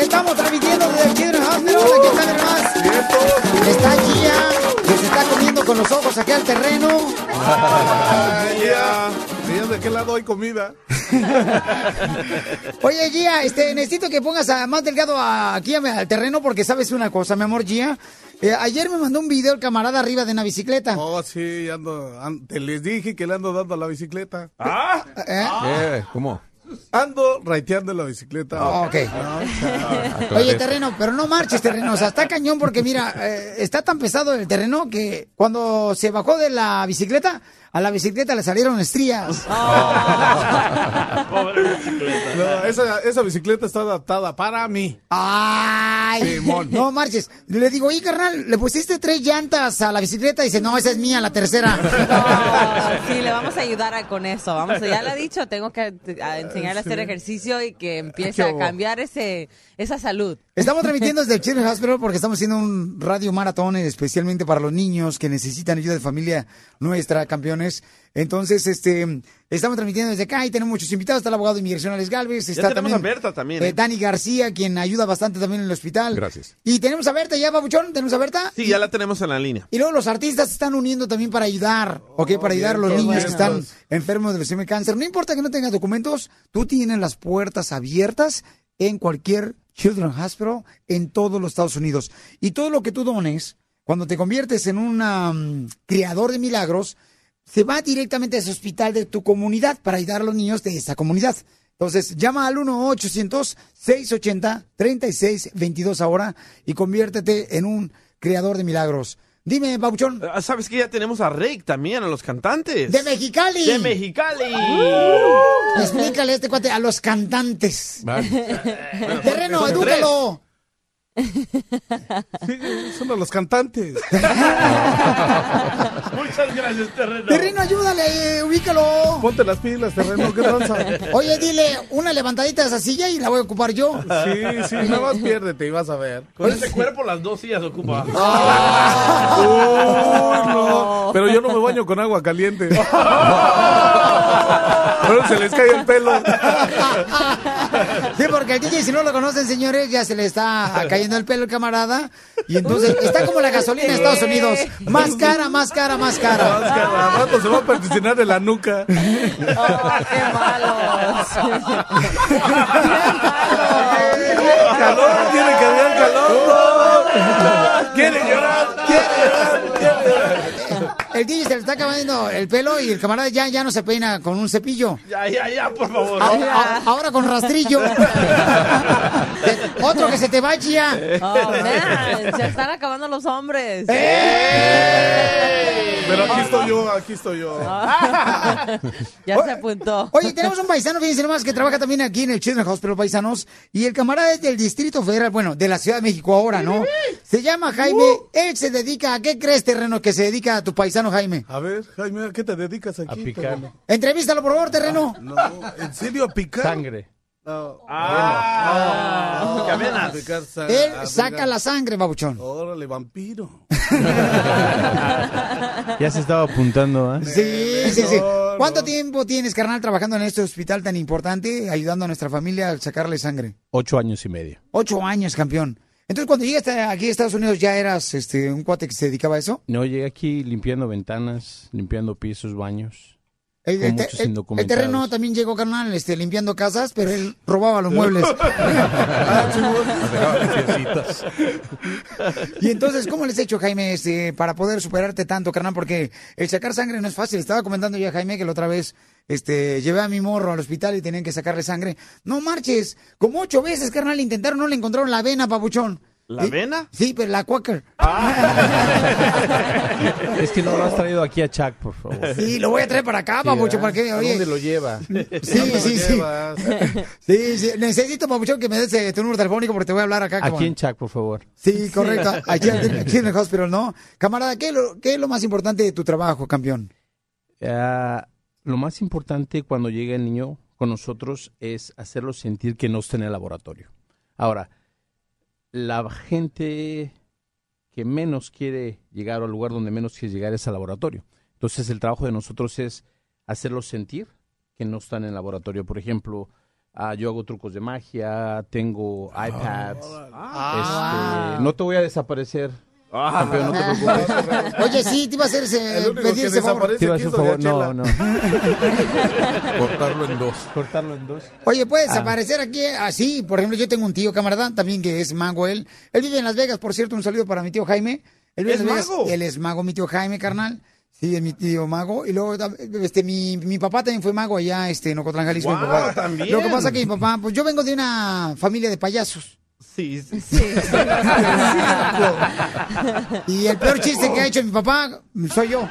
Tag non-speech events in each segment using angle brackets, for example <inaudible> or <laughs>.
Estamos transmitiendo desde el Children's Hospital. Aquí está mi más. Está Gia, que se está comiendo con los ojos aquí al terreno. Gia, Gia, ¿de qué lado hay comida? <laughs> Oye, Gia, este, necesito que pongas a- más delgado a- aquí al terreno porque sabes una cosa, mi amor, Gia. Eh, ayer me mandó un video el camarada arriba de una bicicleta. Oh, sí, ando, an- te les dije que le ando dando a la bicicleta. ¿Eh? ¿Qué? ¿Cómo? Ando raiteando la bicicleta. Ok. Oye, terreno, pero no marches, terreno. O sea, está cañón porque, mira, eh, está tan pesado el terreno que cuando se bajó de la bicicleta, a la bicicleta le salieron estrías. <laughs> <laughs> No, esa, esa bicicleta está adaptada para mí. ¡Ay! Simón. No marches. Le digo, oye, carnal, ¿le pusiste tres llantas a la bicicleta? Y dice, no, esa es mía, la tercera. <laughs> No, sí, le vamos a ayudar a- con eso. Vamos, ya le he dicho, tengo que a enseñarle a hacer ejercicio y que empiece a cambiar ese esa salud. Estamos transmitiendo desde <laughs> el Children's Hospital porque estamos haciendo un radio maratón especialmente para los niños que necesitan ayuda de familia nuestra, campeones. Entonces, este, estamos transmitiendo desde acá y tenemos muchos invitados. Está el abogado de inmigración Alex Galvez. Está tenemos también, a Berta también, eh, ¿eh? Dani García, quien ayuda bastante también en el hospital. Gracias. Y tenemos a Berta ya, Babuchón. Tenemos a Berta. Sí, ya la tenemos en la línea. Y luego los artistas se están uniendo también para ayudar, ¿ok? Para ayudar a los niños que están enfermos de leucemia y cáncer. No importa que no tengas documentos, tú tienes las puertas abiertas en cualquier Children's Hospital en todos los Estados Unidos. Y todo lo que tú dones, cuando te conviertes en un criador de milagros, se va directamente a ese hospital de tu comunidad para ayudar a los niños de esa comunidad. Entonces, llama al 1-800-680-3622 ahora y conviértete en un creador de milagros. Dime, Bauchón. Ah, ¿Sabes que ya tenemos a Rick también, a los cantantes? ¡De Mexicali! ¡De Mexicali! Explícale a este cuate, a los cantantes. Terreno, son Son a los cantantes. <laughs> Muchas gracias, Terreno. Terreno, ayúdale, ubícalo. Ponte las pilas, terreno, qué tranza. Oye, dile una levantadita de esa silla y la voy a ocupar yo. Sí, sí, nada más piérdete y vas a ver. Con ese cuerpo las dos sillas ocupa. No. Pero yo no me baño con agua caliente. <laughs> Pero se les cae el pelo. Sí, porque el DJ, si no lo conocen, señores, ya se le está cayendo el pelo al camarada. Y entonces está como la gasolina de Estados Unidos. Más cara, más cara, más cara. Más al rato se va a particionar en la nuca. ¡Qué malos! <laughs> calor, tiene que haber calor. Quiere llorar, quiere llorar, quiere llorar. el DJ se le está acabando el pelo y el camarada ya, ya no se peina con un cepillo. Ya, ya, ya, por favor. A- a- ahora con rastrillo. <laughs> Otro que se te va ya. Oh, man, <laughs> se están acabando los hombres. ¡Eh! Pero aquí estoy yo, aquí estoy yo. <laughs> Ya se apuntó. Oye, tenemos un paisano, fíjense nomás, que trabaja también aquí en el Children's Hospital Paisanos. Y el camarada es del Distrito Federal, bueno, de la Ciudad de México ahora, ¿no? Se llama Jaime. Él se dedica, ¿a qué crees, terreno, que se dedica a tu paisano, Jaime? A ver, Jaime, ¿a qué te dedicas aquí? A picar. Pero- Entrevístalo, por favor, terreno. No, ¿en serio a picar? Sangre. No. Ah, Ah, sa- Él a saca la sangre, babuchón. Órale, vampiro. <laughs> Ya se estaba apuntando, ¿ah? Sí, sí, sí. No, ¿Cuánto no. tiempo tienes, carnal, trabajando en este hospital tan importante, ayudando a nuestra familia a sacarle sangre? Ocho años y medio. Ocho años, campeón. Entonces, cuando llegaste aquí a Estados Unidos, ¿ya eras este, un cuate que se dedicaba a eso? No, llegué aquí limpiando ventanas, limpiando pisos, baños. El, Con el te- muchos el- el indocumentados. terreno también llegó, carnal, este, limpiando casas, pero él robaba los <laughs> muebles. <laughs> y entonces, ¿cómo les he hecho, Jaime, este, para poder superarte tanto, carnal? Porque el sacar sangre no es fácil. Estaba comentando yo a Jaime que la otra vez este, llevé a mi morro al hospital y tenían que sacarle sangre. No marches, como ocho veces, carnal, intentaron, no le encontraron la vena, papuchón. ¿La Y- vena? Sí, pero la Quaker. Es que no lo has traído aquí a Chuck, por favor. Sí, lo voy a traer para acá, papuchón, para que, ¿A oye. dónde lo lleva? Sí, ¿Dónde sí, lo sí. Sí, sí. Necesito, papuchón, que me des eh, tu número telefónico porque te voy a hablar acá. Aquí en Chuck, por favor. Sí, correcto. Aquí, <laughs> aquí en el hospital, ¿no? Camarada, ¿qué es, lo, ¿qué es lo más importante de tu trabajo, campeón? Ah, lo más importante cuando llega el niño con nosotros es hacerlo sentir que no está en el laboratorio. Ahora, la gente que menos quiere llegar al lugar donde menos quiere llegar es al laboratorio. Entonces, el trabajo de nosotros es hacerlos sentir que no están en el laboratorio. Por ejemplo, ah, yo hago trucos de magia, tengo iPads. este, no te voy a desaparecer. Campeón, no te preocupes. <laughs> Oye, sí, te iba a hacer ese, pedir ese favor. Te desaparece iba a aquí hacer es un Doña favor. No, no. <laughs> Cortarlo en dos. Cortarlo en dos. Oye, puedes Ah. aparecer aquí así. Por ejemplo, yo tengo un tío camarada también que es mago él. Él vive en Las Vegas, por cierto, un saludo para mi tío Jaime. Él vive ¿Es en Las Vegas. mago? Él es mago, mi tío Jaime, carnal. Sí, es mi tío mago. Y luego, este, mi, mi papá también fue mago allá, este, en Ocotlán, Jalisco. mi Guau, papá. también. Lo que pasa que mi papá, pues yo vengo de una familia de payasos. Sí, sí. Sí. <laughs> Y el peor chiste que ha hecho mi papá soy yo.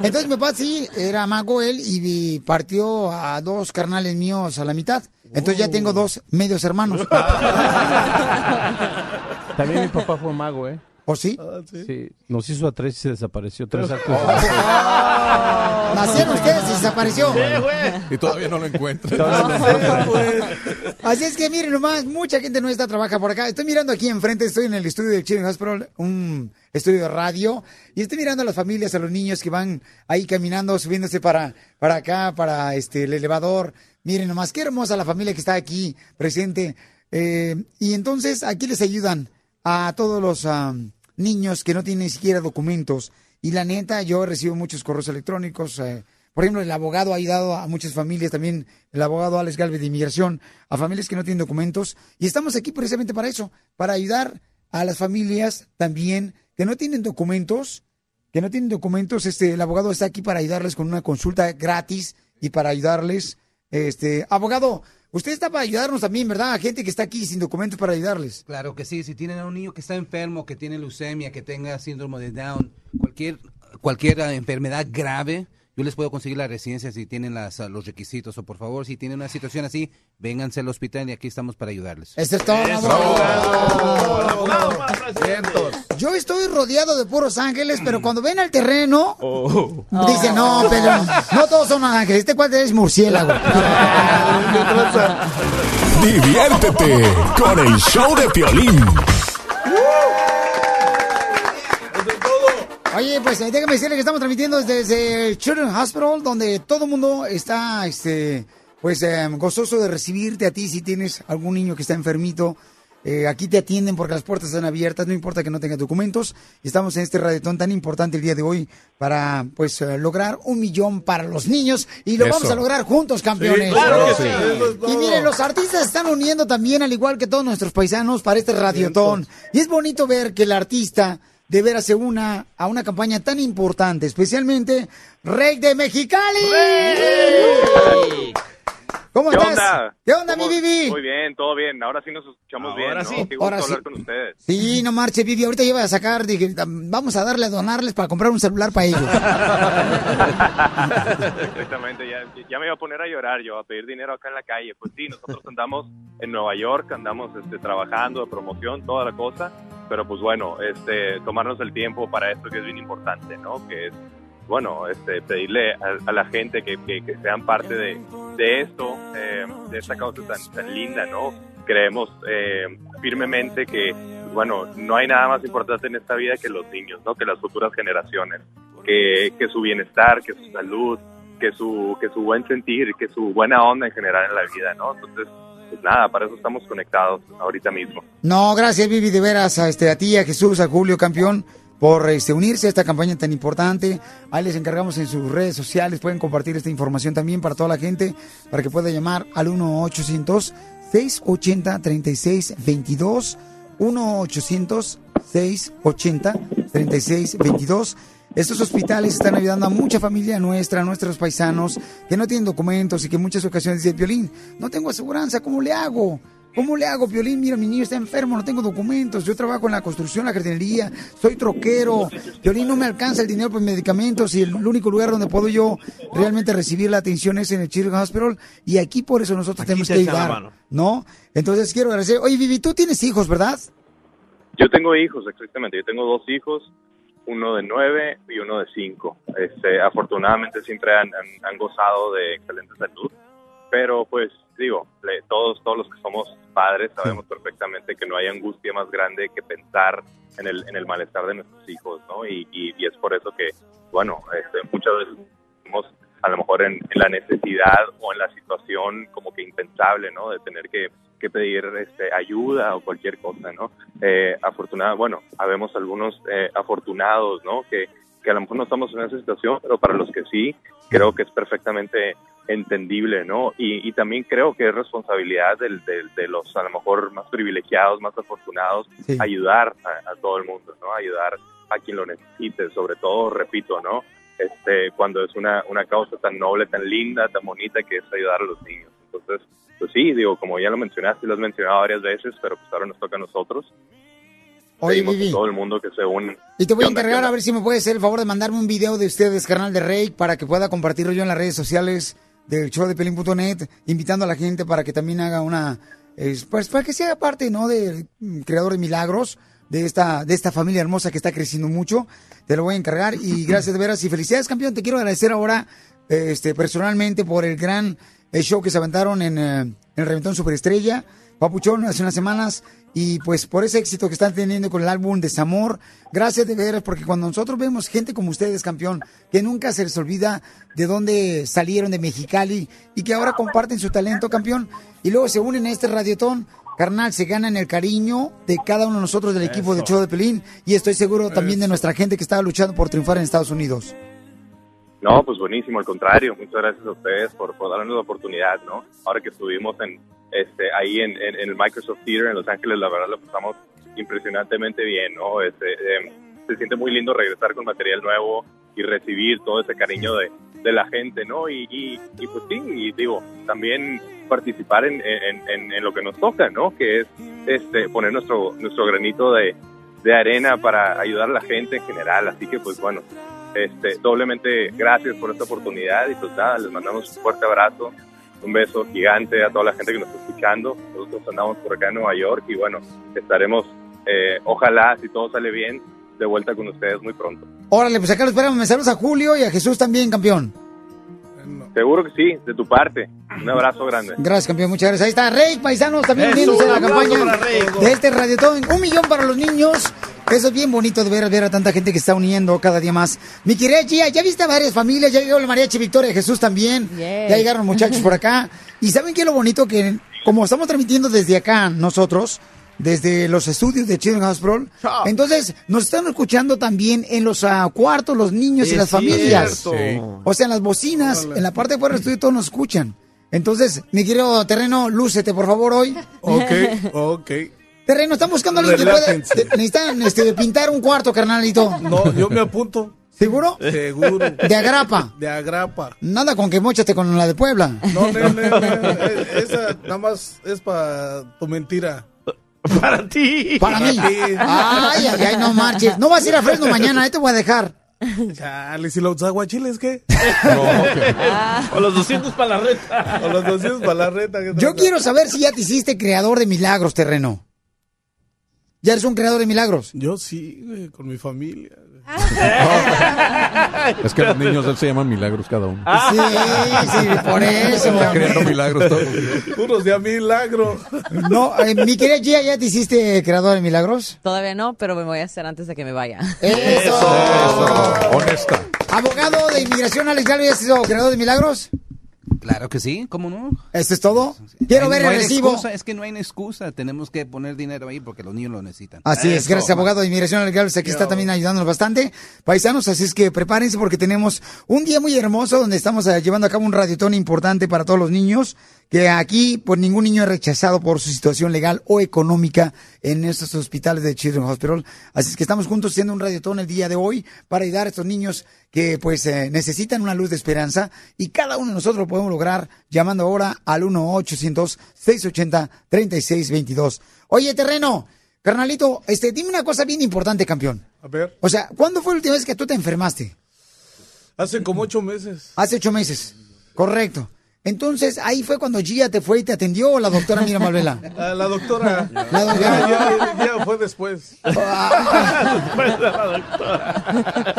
Entonces mi papá sí, era mago él y partió a dos carnales míos a la mitad. Entonces ya tengo dos medios hermanos. <laughs> También mi papá fue mago, ¿eh? ¿O sí? Sí, nos hizo a tres y se desapareció. Tres actos. <laughs> Nacieron ustedes y desapareció. Y todavía no lo encuentro. Así es que miren nomás, mucha gente no está trabaja por acá. Estoy mirando aquí enfrente, estoy en el estudio del Children's Hospital, un estudio de radio, y estoy mirando a las familias, a los niños que van ahí caminando, subiéndose para, para acá, para este el elevador. Miren nomás, qué hermosa la familia que está aquí presente. Eh, y entonces aquí les ayudan a todos los am, niños que no tienen ni siquiera documentos. Y la neta, yo recibo muchos correos electrónicos. eh, por ejemplo, el abogado ha ayudado a muchas familias, también el abogado Alex Galvez de Inmigración, a familias que no tienen documentos. Y estamos aquí precisamente para eso, para ayudar a las familias también que no tienen documentos, que no tienen documentos. Este, el abogado está aquí para ayudarles con una consulta gratis y para ayudarles. Este, abogado, usted está para ayudarnos también, ¿verdad? A gente que está aquí sin documentos para ayudarles. Claro que sí, si tienen a un niño que está enfermo, que tiene leucemia, que tenga síndrome de Down, cualquier, cualquier enfermedad grave, yo les puedo conseguir la residencia si tienen las, ah, los requisitos. O por favor, si tienen una situación así, vénganse al hospital y aquí estamos para ayudarles. Eso es todo. Yo estoy rodeado de puros ángeles, pero cuando ven al terreno, dicen, no, pero no todos son ángeles. Este cuate es murciélago. <laughs> Diviértete con el show de Piolín. Oye, pues eh, déjame decirle que estamos transmitiendo desde el Children's Hospital, donde todo el mundo está, este, pues, eh, gozoso de recibirte a ti si tienes algún niño que está enfermito. Eh, aquí te atienden porque las puertas están abiertas, no importa que no tengas documentos. Estamos en este radiotón tan importante el día de hoy para, pues, eh, lograr un millón para los niños y lo Eso. vamos a lograr juntos, campeones. claro que sí. Y miren, los artistas están uniendo también, al igual que todos nuestros paisanos, para este radiotón. Y es bonito ver que el artista de veras una a una campaña tan importante, especialmente Rey de Mexicali. ¿Cómo ¿Qué estás? onda? ¿Qué onda, mi ¿Cómo- Vivi? Muy bien, todo bien. Ahora sí nos escuchamos bien, ¿no? Qué gusto Ahora sí. hablar con ustedes. Sí, no marche, Vivi. Ahorita lleva a sacar, dije, vamos a darle, a donarles para comprar un celular para ellos. <laughs> Exactamente, ya, ya me iba a poner a llorar yo, a pedir dinero acá en la calle. Pues sí, nosotros andamos en Nueva York, andamos este, trabajando de promoción, toda la cosa, pero pues bueno, este, tomarnos el tiempo para esto que es bien importante, ¿no? Que es, bueno, este, pedirle a, a la gente que, que- sean parte de, de esto, eh, de esta causa tan, tan linda, ¿no? Creemos eh, firmemente que, bueno, no hay nada más importante en esta vida que los niños, ¿no? Que las futuras generaciones, que, que su bienestar, que su salud, que su, que su buen sentir, que su buena onda en general en la vida, ¿no? Entonces, pues nada, para eso estamos conectados ahorita mismo. No, gracias, Vivi, de veras, a, este, a ti, a Jesús, a Julio, campeón, por este, unirse a esta campaña tan importante. Ahí les encargamos en sus redes sociales, pueden compartir esta información también para toda la gente, para que pueda llamar al 1-800-680-3622. 1-800-680-3622. Estos hospitales están ayudando a mucha familia nuestra, a nuestros paisanos que no tienen documentos y que en muchas ocasiones dicen, Violín, no tengo aseguranza, ¿cómo le hago? ¿Cómo le hago, Violín? Mira, mi niño está enfermo, no tengo documentos, yo trabajo en la construcción, la jardinería, soy troquero, Violín no me alcanza el dinero por medicamentos y el único lugar donde puedo yo realmente recibir la atención es en el Children's Hospital y aquí por eso nosotros tenemos te que ayudar. ¿no? Entonces quiero agradecer, oye Vivi, tú tienes hijos, ¿verdad? Yo tengo hijos, exactamente. Yo tengo dos hijos, uno de nueve y uno de cinco. Este, afortunadamente siempre han, han- han gozado de excelente salud, pero pues digo, le- todos, todos los que somos padres sabemos perfectamente que no hay angustia más grande que pensar en el, en el malestar de nuestros hijos, ¿no? Y, y- y es por eso que, bueno, este, muchas veces estamos a lo mejor en, en la necesidad o en la situación como que impensable, ¿no? De tener que, que pedir este, ayuda o cualquier cosa, ¿no? Eh, afortunada, bueno, habemos algunos eh, afortunados, ¿no? Que, que a lo mejor no estamos en esa situación, pero para los que sí, creo que es perfectamente entendible, ¿no? Y, y también creo que es responsabilidad del, del- de los a lo mejor más privilegiados, más afortunados, Sí. ayudar a, a todo el mundo, ¿no? Ayudar a quien lo necesite, sobre todo, repito, ¿no? Este, cuando es una, una causa tan noble, tan linda, tan bonita que es ayudar a los niños. Entonces, pues sí, digo, como ya lo mencionaste, lo has mencionado varias veces, pero pues ahora nos toca a nosotros. Oye, Vivi. todo el mundo que se une. Y te voy a ¿Qué onda, qué encargar a ver si me puedes hacer el favor de mandarme un video de ustedes, carnal de Rey, para que pueda compartirlo yo en las redes sociales del show de Pelín.net, invitando a la gente para que también haga una, pues para que sea parte, ¿no? Del creador de milagros de esta, de esta familia hermosa que está creciendo mucho. Te lo voy a encargar y <clears throat> gracias de veras y felicidades, campeón. Te quiero agradecer ahora, este, personalmente por el gran eh, show que se aventaron en, eh, en el Reventón Superestrella. Papuchón hace unas semanas y pues por ese éxito que están teniendo con el álbum Desamor. Gracias de veras, porque cuando nosotros vemos gente como ustedes, campeón, que nunca se les olvida de dónde salieron de Mexicali y que ahora comparten su talento, campeón, y luego se unen a este radiotón. Carnal, se ganan el cariño de cada uno de nosotros del equipo de show de Pelín y estoy seguro también de nuestra gente que está luchando por triunfar en Estados Unidos. No, pues buenísimo, al contrario, muchas gracias a ustedes por, por darnos la oportunidad, ¿no? Ahora que estuvimos en, este, ahí en, el Microsoft Theater en Los Ángeles, la verdad lo pasamos impresionantemente bien, ¿no? Este, eh, se siente muy lindo regresar con material nuevo y recibir todo ese cariño de, la gente, ¿no? Y, y, y, pues sí, y digo, también participar en, en, en- lo que nos toca, ¿no? Que es este, poner nuestro, nuestro granito de, de arena para ayudar a la gente en general, así que pues bueno, este, doblemente gracias por esta oportunidad y pues nada, les mandamos un fuerte abrazo, un beso gigante a toda la gente que nos está escuchando. Nosotros andamos por acá en Nueva York y bueno, estaremos, eh, ojalá, si todo sale bien, de vuelta con ustedes muy pronto. Órale, pues acá lo esperamos. Me saludos a Julio y a Jesús también, campeón. Seguro que sí, de tu parte. Un abrazo grande. Gracias, campeón. Muchas gracias. Ahí está Rey, paisanos, también uniéndose a la campaña para Rey. de este radiotón. Un millón para los niños. Eso es bien bonito de ver, ver a tanta gente que está uniendo cada día más. Mi querida Gia, ya viste a varias familias. Ya llegó el mariachi Victoria Jesús también. Ya llegaron muchachos por acá. Y ¿saben qué es lo bonito? Que como estamos transmitiendo desde acá nosotros, desde los estudios de Children's Hospital, entonces nos están escuchando también en los ah, cuartos, los niños y las familias. Sí. O sea, en las bocinas, en la parte de fuera del estudio todos nos escuchan. Entonces, mi querido terreno, lúcete por favor hoy. Ok, <laughs> ok. Terreno, están buscando a alguien que pueda... Necesitan este, pintar un cuarto, carnalito. No, yo me apunto. ¿Seguro? Seguro. De agrapa. De agrapa. Nada con que mochaste con la de Puebla. No, no, no, no, esa nada más es para tu mentira. Para ti. Para mí. ti. Ay, ay, ay, no marches. No vas a ir a Fresno mañana, ahí te voy a dejar. Chale, si los aguachiles, ¿qué? O los 200 para la reta. O los 200 para la reta. ¿qué Yo quiero saber si ya te hiciste creador de milagros, terreno. ¿Ya eres un creador de milagros? Yo sí, güey, con mi familia. <laughs> Es que los niños de él se llaman milagros cada uno. Sí, sí, por eso. Están creando milagros todos. Puros de a milagro. No, eh, mi querida Gia, ¿ya te hiciste creador de milagros? Todavía no, pero me voy a hacer antes de que me vaya. Eso. Honesta. Abogado de inmigración, Alex Galvez, ¿ya has sido creador de milagros? Claro que sí, ¿cómo no? ¿Esto es todo? Quiero Hay- ver no el recibo. excusa, es que no hay excusa, tenemos que poner dinero ahí porque los niños lo necesitan. Así es, gracias abogado de inmigración Alex Galvez, aquí está también ayudándonos bastante. Paisanos, así es que prepárense porque tenemos un día muy hermoso donde estamos eh, llevando a cabo un radiotón importante para todos los niños, que aquí pues ningún niño es rechazado por su situación legal o económica en estos hospitales de Children's Hospital. Así es que estamos juntos haciendo un radiotón el día de hoy para ayudar a estos niños que pues eh, necesitan una luz de esperanza y cada uno de nosotros lo podemos lograr llamando ahora al 1-800-680-3622. Oye, terreno, carnalito, este, dime una cosa bien importante, campeón. A ver, O sea, ¿cuándo fue la última vez que tú te enfermaste? hace como ocho meses. Hace ocho meses. Correcto. Entonces, ahí fue cuando Gia te fue y te atendió o la doctora Mira Malvela. <laughs> La doctora. La doctora. Ya, ya- ya fue después. <laughs>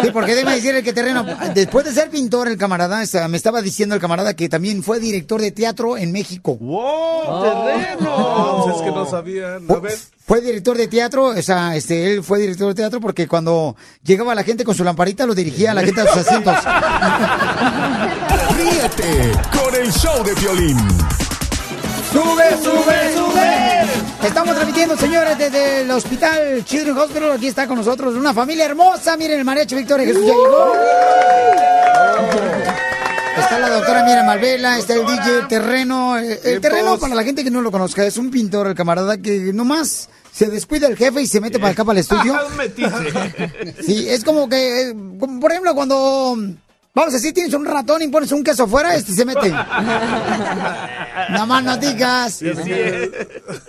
Sí, porque déjame decirle que terreno, después de ser pintor, el camarada, o sea, me estaba diciendo el camarada que también fue director de teatro en México. ¡Wow! ¡Terreno! No, pues es que no sabían. A ver. Fue director de teatro, o sea, este, él fue director de teatro porque cuando llegaba la gente con su lamparita lo dirigía a la gente a sus asientos. Ríete con el show de violín. ¡Sube, sube, sube! Estamos transmitiendo, señores, desde el Hospital Children's Hospital. Aquí está con nosotros una familia hermosa. Miren, el mariachi Victoria Jesús ya llegó. Está la doctora Mira Malvela, está el DJ Terreno. El, el Terreno, para la gente que no lo conozca, es un pintor, el camarada que nomás se descuida el jefe y se mete para acá, para el estudio. <laughs> <laughs> Sí, es como que, eh, como por ejemplo, cuando, vamos a decir, tienes un ratón y pones un queso afuera, este se mete. <laughs> Nada más no digas. Sí, sí es.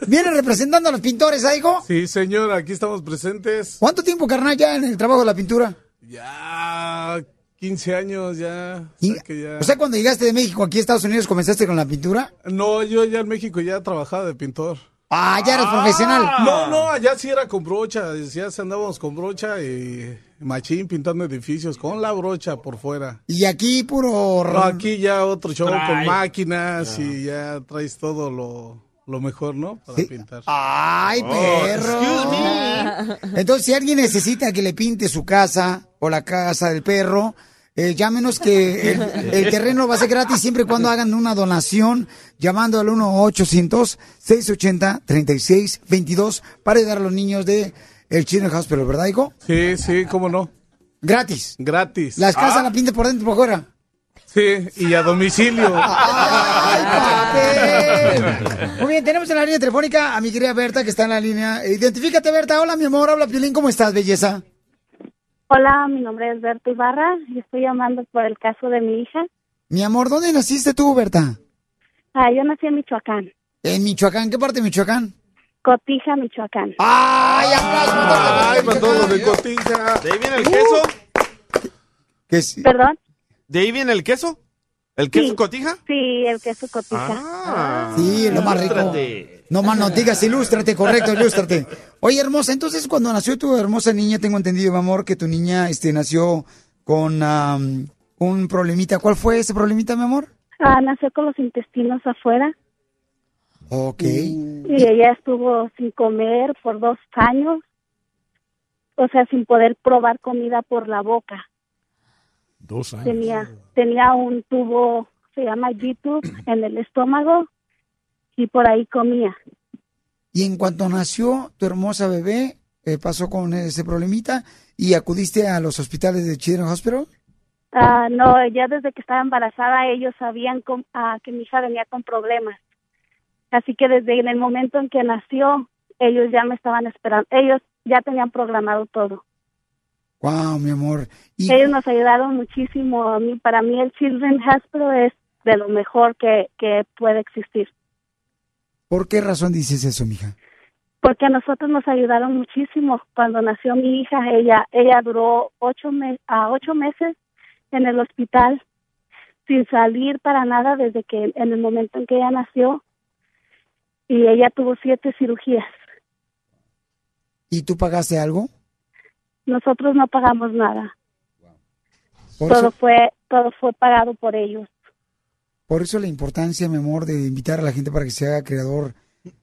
¿Viene representando a los pintores, Aigo? Sí, señor, aquí estamos presentes. ¿Cuánto tiempo, carnal, ya en el trabajo de la pintura? Ya 15 años ya. O sea que ya- O sea, cuando llegaste de México aquí a Estados Unidos, ¿comenzaste con la pintura? No, yo ya en México ya trabajaba de pintor. Ah, ya eres profesional. No, no, allá sí era con brocha. Ya se andábamos con brocha y machín pintando edificios con la brocha por fuera. Y aquí puro... No, aquí ya otro show con máquinas y ya traes todo lo, lo mejor, ¿no? Para Sí. pintar. ¡Ay, Oh, perro! Entonces, si alguien necesita que le pinte su casa o la casa del perro, eh, llámenos que el, el terreno va a ser gratis siempre y cuando hagan una donación llamando al 1-800-680-3622 para ayudar a los niños de el Children's Hospital, ¿verdad, hijo? Sí, sí, cómo no. Gratis. Gratis. Las casas las pintas por dentro y por fuera. Sí, y a domicilio. <laughs> ¡Ay! Muy bien, tenemos en la línea telefónica a mi querida Berta, que está en la línea. Identifícate, Berta. Hola, mi amor. Habla, Piolín. ¿Cómo estás, belleza? Hola, mi nombre es Berta Ibarra y estoy llamando por el caso de mi hija. Mi amor, ¿dónde naciste tú, Berta? Ah, yo nací en Michoacán, En Michoacán. ¿Qué parte de Michoacán? Cotija, Michoacán. ¡Ay, aplausos! Ay, para todos los de cotija. ¿De ahí viene el queso? Que sí. ¿Perdón? ¿De ahí viene el queso? ¿El queso Sí. cotija? Sí, el queso Cotija. Ah. Sí, lo más rico. Ilústrate. No más no digas, ilústrate, correcto, ilústrate. Oye, hermosa, entonces cuando nació tu hermosa niña, tengo entendido, mi amor, que tu niña este, nació con am, un problemita. ¿Cuál fue ese problemita, mi amor? Ah, nació con los intestinos afuera Ok. y ella estuvo sin comer por dos años, o sea, sin poder probar comida por la boca. Dos años. Tenía, tenía un tubo, se llama G-tube, <clears throat> en el estómago y por ahí comía. Y en cuanto nació tu hermosa bebé, eh, pasó con ese problemita y acudiste a los hospitales de Children's Hospital. Ah, no, ya desde que estaba embarazada ellos sabían com- ah, que mi hija venía con problemas. Así que desde en el momento en que nació, ellos ya me estaban esperando, ellos ya tenían programado todo. Wow, mi amor. Y Ellos nos ayudaron muchísimo. A mí, para mí el Children's Hospital es de lo mejor que, que puede existir. ¿por qué razón dices eso, mija? Porque a nosotros nos ayudaron muchísimo. Cuando nació mi hija, ella ella duró ocho, me- a ocho meses en el hospital sin salir para nada desde que en el momento en que ella nació y ella tuvo siete cirugías. ¿Y tú pagaste algo? Nosotros no pagamos nada. Por todo eso- fue todo fue pagado por ellos. Por eso la importancia, mi amor, de invitar a la gente para que se haga creador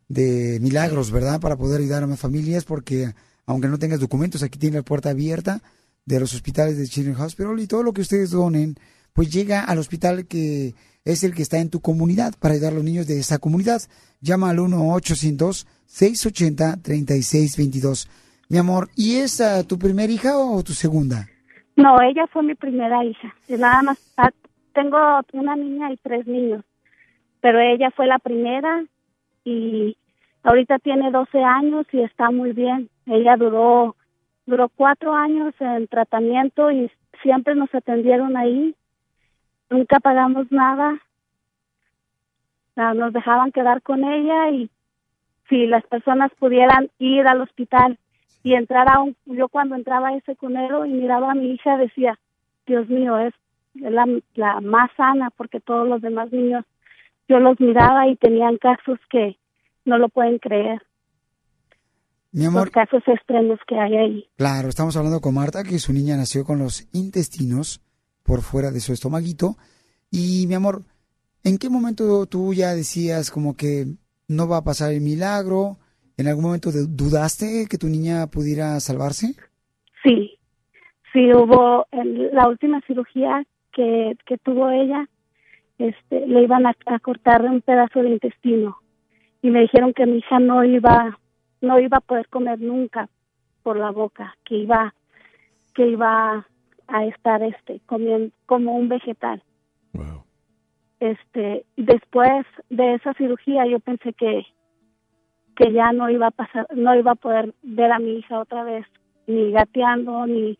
de milagros, ¿verdad? Para poder ayudar a más familias, porque aunque no tengas documentos, aquí tiene la puerta abierta de los hospitales de Children's Hospital y todo lo que ustedes donen, pues llega al hospital que es el que está en tu comunidad para ayudar a los niños de esa comunidad. Llama al 1-800-680-3622. Mi amor, ¿y es tu primera hija o tu segunda? No, ella fue mi primera hija. Nada más ah, tengo una niña y tres niños, pero ella fue la primera y ahorita tiene 12 años y está muy bien. Ella duró duró cuatro años en tratamiento y siempre nos atendieron ahí. Nunca pagamos nada. Ah, Nos dejaban quedar con ella y si las personas pudieran ir al hospital y entrar a un, yo cuando entraba a ese cunero y miraba a mi hija decía, Dios mío, es la, la más sana porque todos los demás niños yo los miraba y tenían casos que no lo pueden creer, Mi amor, los casos extremos que hay ahí. Claro, estamos hablando con Marta, que su niña nació con los intestinos por fuera de su estomaguito. Y mi amor, ¿en qué momento tú ya decías como que no va a pasar el milagro? ¿En algún momento dudaste que tu niña pudiera salvarse? Sí, sí hubo en la última cirugía que, que tuvo ella, este, le iban a, a cortar un pedazo de intestino y me dijeron que mi hija no iba, no iba a poder comer nunca por la boca, que iba, que iba a estar este comiendo como un vegetal. Este, después de esa cirugía yo pensé que que ya no iba a pasar, no iba a poder ver a mi hija otra vez, ni gateando, ni,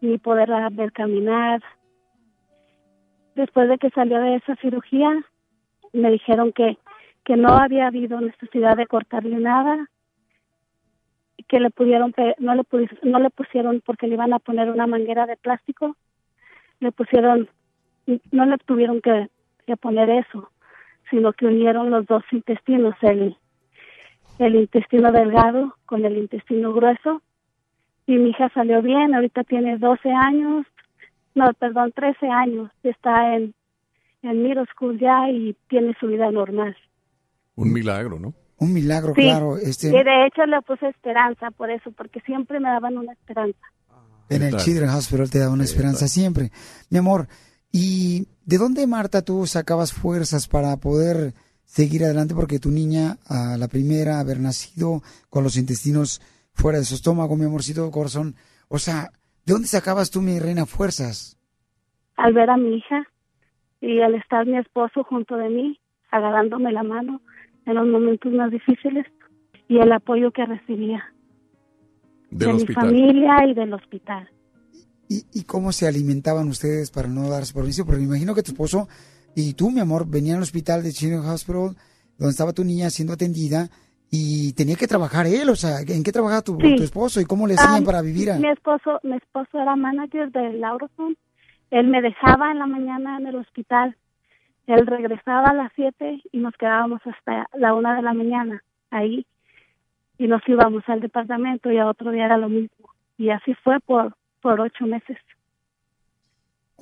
ni poderla ver caminar. Después de que salió de esa cirugía, me dijeron que, que no había habido necesidad de cortarle nada, que le pudieron, no le, no le pusieron porque le iban a poner una manguera de plástico, le pusieron, no le tuvieron que, que poner eso, sino que unieron los dos intestinos, el, el intestino delgado con el intestino grueso y mi hija salió bien, ahorita tiene 12 años, no, perdón, 13 años, está en, en middle school ya y tiene su vida normal. Un milagro, ¿no? Un milagro, Sí, claro. Este, y de hecho le puse esperanza por eso, porque siempre me daban una esperanza. en el. Children's Hospital te da una esperanza siempre. Mi amor, ¿y de dónde, Marta, tú sacabas fuerzas para poder seguir adelante? Porque tu niña, a la primera, haber nacido con los intestinos fuera de su estómago, mi amorcito corazón. O sea, ¿de dónde sacabas tú, mi reina, fuerzas? Al ver a mi hija y al estar mi esposo junto de mí, agarrándome la mano en los momentos más difíciles y el apoyo que recibía Del de mi familia y del hospital. ¿Y, y cómo se alimentaban ustedes para no darse permiso? Porque me imagino que tu esposo y tú, mi amor, venían al hospital de Children's Hospital, donde estaba tu niña siendo atendida, y tenía que trabajar él. O sea, ¿en qué trabajaba tu, Sí. tu esposo y cómo le hacían Ah, para vivir? a- Mi esposo, mi esposo era manager de Lauroson. Él me dejaba en la mañana en el hospital. Él regresaba a las 7 y nos quedábamos hasta la una de la mañana ahí. Y nos íbamos al departamento y a otro día era lo mismo. Y así fue por, por ocho meses.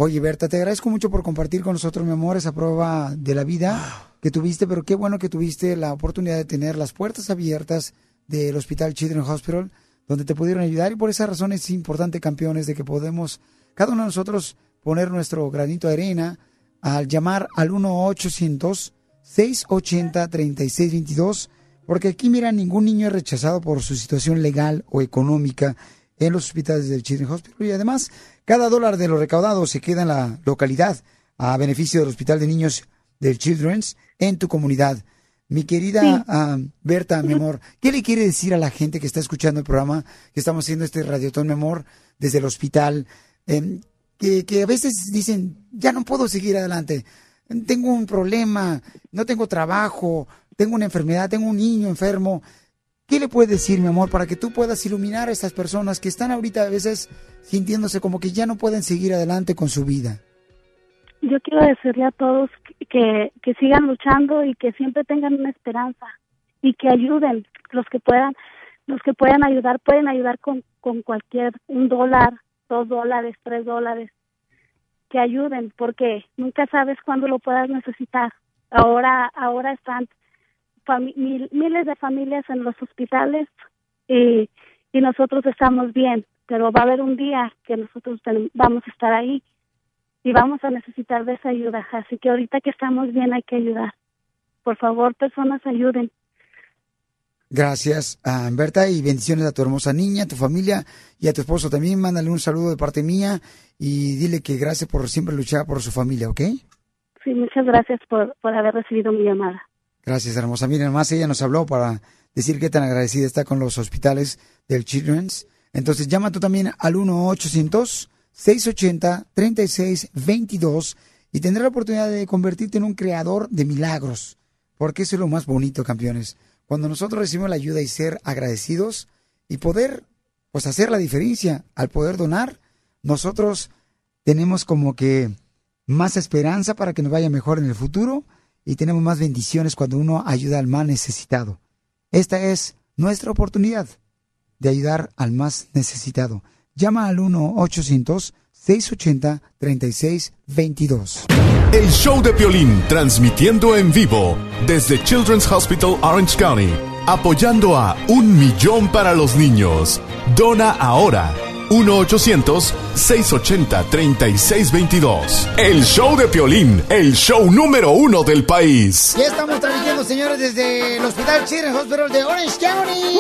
Oye, Berta, te agradezco mucho por compartir con nosotros, mi amor, esa prueba de la vida que tuviste, pero qué bueno que tuviste la oportunidad de tener las puertas abiertas del Hospital Children's Hospital, donde te pudieron ayudar y por esa razón es importante, campeones, de que podemos, cada uno de nosotros, poner nuestro granito de arena al llamar al 1-800-680-3622, porque aquí, mira, ningún niño es rechazado por su situación legal o económica en los hospitales del Children's Hospital. Y además, cada dólar de lo recaudado se queda en la localidad a beneficio del Hospital de Niños del Children's en tu comunidad. Mi querida ah, Berta, mi amor, ¿qué le quiere decir a la gente que está escuchando el programa, que estamos haciendo este radiotón, mi amor, desde el hospital? em, que, que a veces dicen, ya no puedo seguir adelante, tengo un problema, no tengo trabajo, tengo una enfermedad, tengo un niño enfermo. ¿Qué le puedes decir, mi amor, para que tú puedas iluminar a estas personas que están ahorita a veces sintiéndose como que ya no pueden seguir adelante con su vida? Yo quiero decirle a todos que, que sigan luchando y que siempre tengan una esperanza y que ayuden los que puedan, los que puedan ayudar pueden ayudar con, con cualquier un dólar, dos dólares, tres dólares, que ayuden porque nunca sabes cuándo lo puedas necesitar. Ahora, ahora están mil- miles de familias en los hospitales y, y nosotros estamos bien, pero va a haber un día que nosotros vamos a estar ahí y vamos a necesitar de esa ayuda. Así que ahorita que estamos bien hay que ayudar. Por favor, personas ayuden. Gracias, a Berta, y bendiciones a tu hermosa niña, a tu familia y a tu esposo también. Mándale un saludo de parte mía y dile que gracias por siempre luchar por su familia, ¿ok? Sí, muchas gracias por, por haber recibido mi llamada. Gracias, hermosa. Miren, más ella nos habló para decir qué tan agradecida está con los hospitales del Children's. Entonces, llama tú también al 1-800-680-3622 y tendrás la oportunidad de convertirte en un creador de milagros. Porque eso es lo más bonito, campeones. Cuando nosotros recibimos la ayuda y ser agradecidos y poder, pues, hacer la diferencia al poder donar, nosotros tenemos como que más esperanza para que nos vaya mejor en el futuro y tenemos más bendiciones cuando uno ayuda al más necesitado. Esta es nuestra oportunidad de ayudar al más necesitado. Llama al 1-800-680-3622. El show de Piolín, transmitiendo en vivo desde Children's Hospital Orange County, apoyando a Un Millón para los Niños. Dona ahora. 1-800-680-3622. El show de Piolín, el show número uno del país. Ya estamos transmitiendo, señores, desde el Hospital Children's Hospital de Orange County.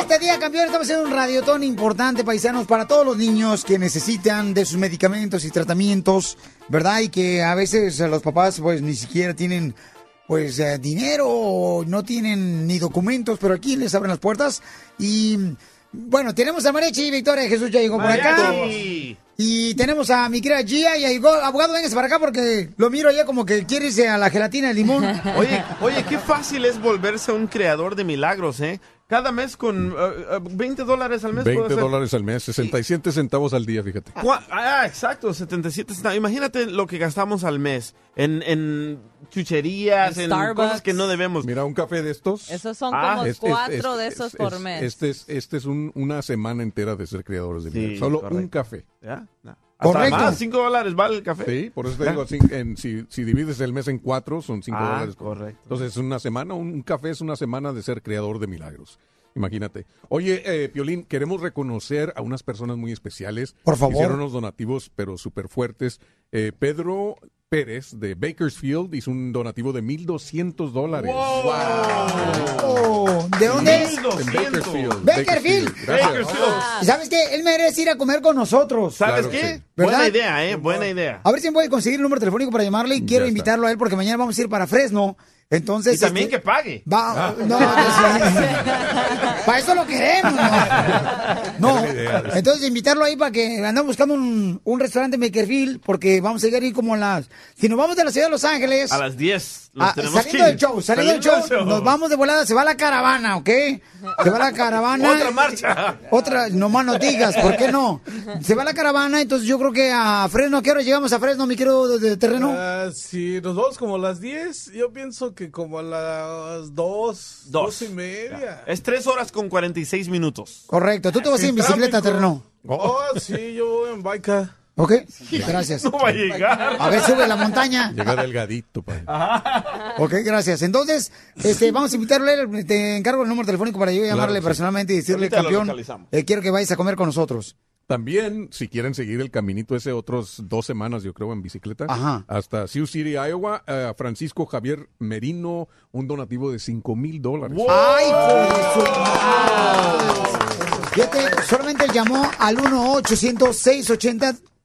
Este día, campeón, estamos haciendo un radiotón importante, paisanos, para todos los niños que necesitan de sus medicamentos y tratamientos, ¿verdad? Y que a veces los papás, pues, ni siquiera tienen, pues, eh, dinero no tienen ni documentos, pero aquí les abren las puertas. Y, bueno, tenemos a Marechi, Victoria Jesús ya llegó por acá. Y tenemos a mi querida Gia y llegó, abogado, véngase para acá porque lo miro ya como que quiere irse a la gelatina de limón. <laughs> Oye, oye, qué fácil es volverse un creador de milagros, ¿eh? Cada mes con eh, eh, 20 dólares al mes. puedo 20 hacer- dólares al mes, 67 centavos al día, fíjate. Cua- Ah, exacto, 77 centavos. Imagínate lo que gastamos al mes en, en chucherías, En cosas que no debemos. Mira, un café de estos. Esos son Ah, como es- cuatro es- de esos es- por es- mes. Este es, este es un- una semana entera de ser creadores de Sí. Solo correcto. un café. ¿Ya? No. Hasta Correcto. más, 5 dólares vale el café. Sí, por eso te digo, en- si, si divides el mes en cuatro, son 5 Ah, dólares. correcto. Entonces, es una semana, un, un café es una semana de ser creador de milagros. Imagínate. Oye, eh, Piolín, queremos reconocer a unas personas muy especiales. Por favor. Hicieron unos donativos, pero súper fuertes. Eh, Pedro Pérez de Bakersfield hizo un donativo de 1.200 dólares. Oh, ¿De dónde es? En Bakersfield. Bakersfield. ¿Y ¿Sabes qué? Él merece ir a comer con nosotros. ¿Sabes Claro qué? Buena idea, ¿eh? Buena idea. A ver si me puede conseguir el número telefónico para llamarle y quiero invitarlo a él porque mañana vamos a ir para Fresno. Entonces, Y también este, que pague. Va, no, sí. para eso lo queremos. No, idea. entonces invitarlo ahí para que andamos buscando un, un restaurante en Bakerfield porque vamos a llegar ahí como a las... Si nos vamos de la ciudad de Los Ángeles... A las 10. Los Ah, saliendo que del show, saliendo del show, nos vamos de volada, se va la caravana, ¿ok? Se va la caravana. Otra marcha. Otra, no más no digas, ¿por qué no? Se va la caravana, entonces yo creo que a Fresno, ¿a qué hora llegamos a Fresno, mi querido de, de terreno? Ah, si nos vamos como a las 10, yo pienso que como a las 2, Dos. dos y media. Es 3 horas con 46 minutos. Correcto, tú te vas a ir en bicicleta, tráfico. terreno. Oh, sí, yo voy en bike. ¿Ok? Gracias. No va a llegar. A ver, sube la montaña. Llega delgadito, padre. Ok, gracias. Entonces, este, vamos a invitarle, a él, te encargo el número telefónico para yo llamarle sí. personalmente y decirle, Ahorita campeón, eh, quiero que vayas a comer con nosotros. También, si quieren seguir el caminito ese otros dos semanas, yo creo, en bicicleta, Ajá. hasta Sioux City, Iowa, eh, Francisco Javier Merino, un donativo de 5 mil dólares. ¡Ay, su madre! Fíjate, solamente llamó al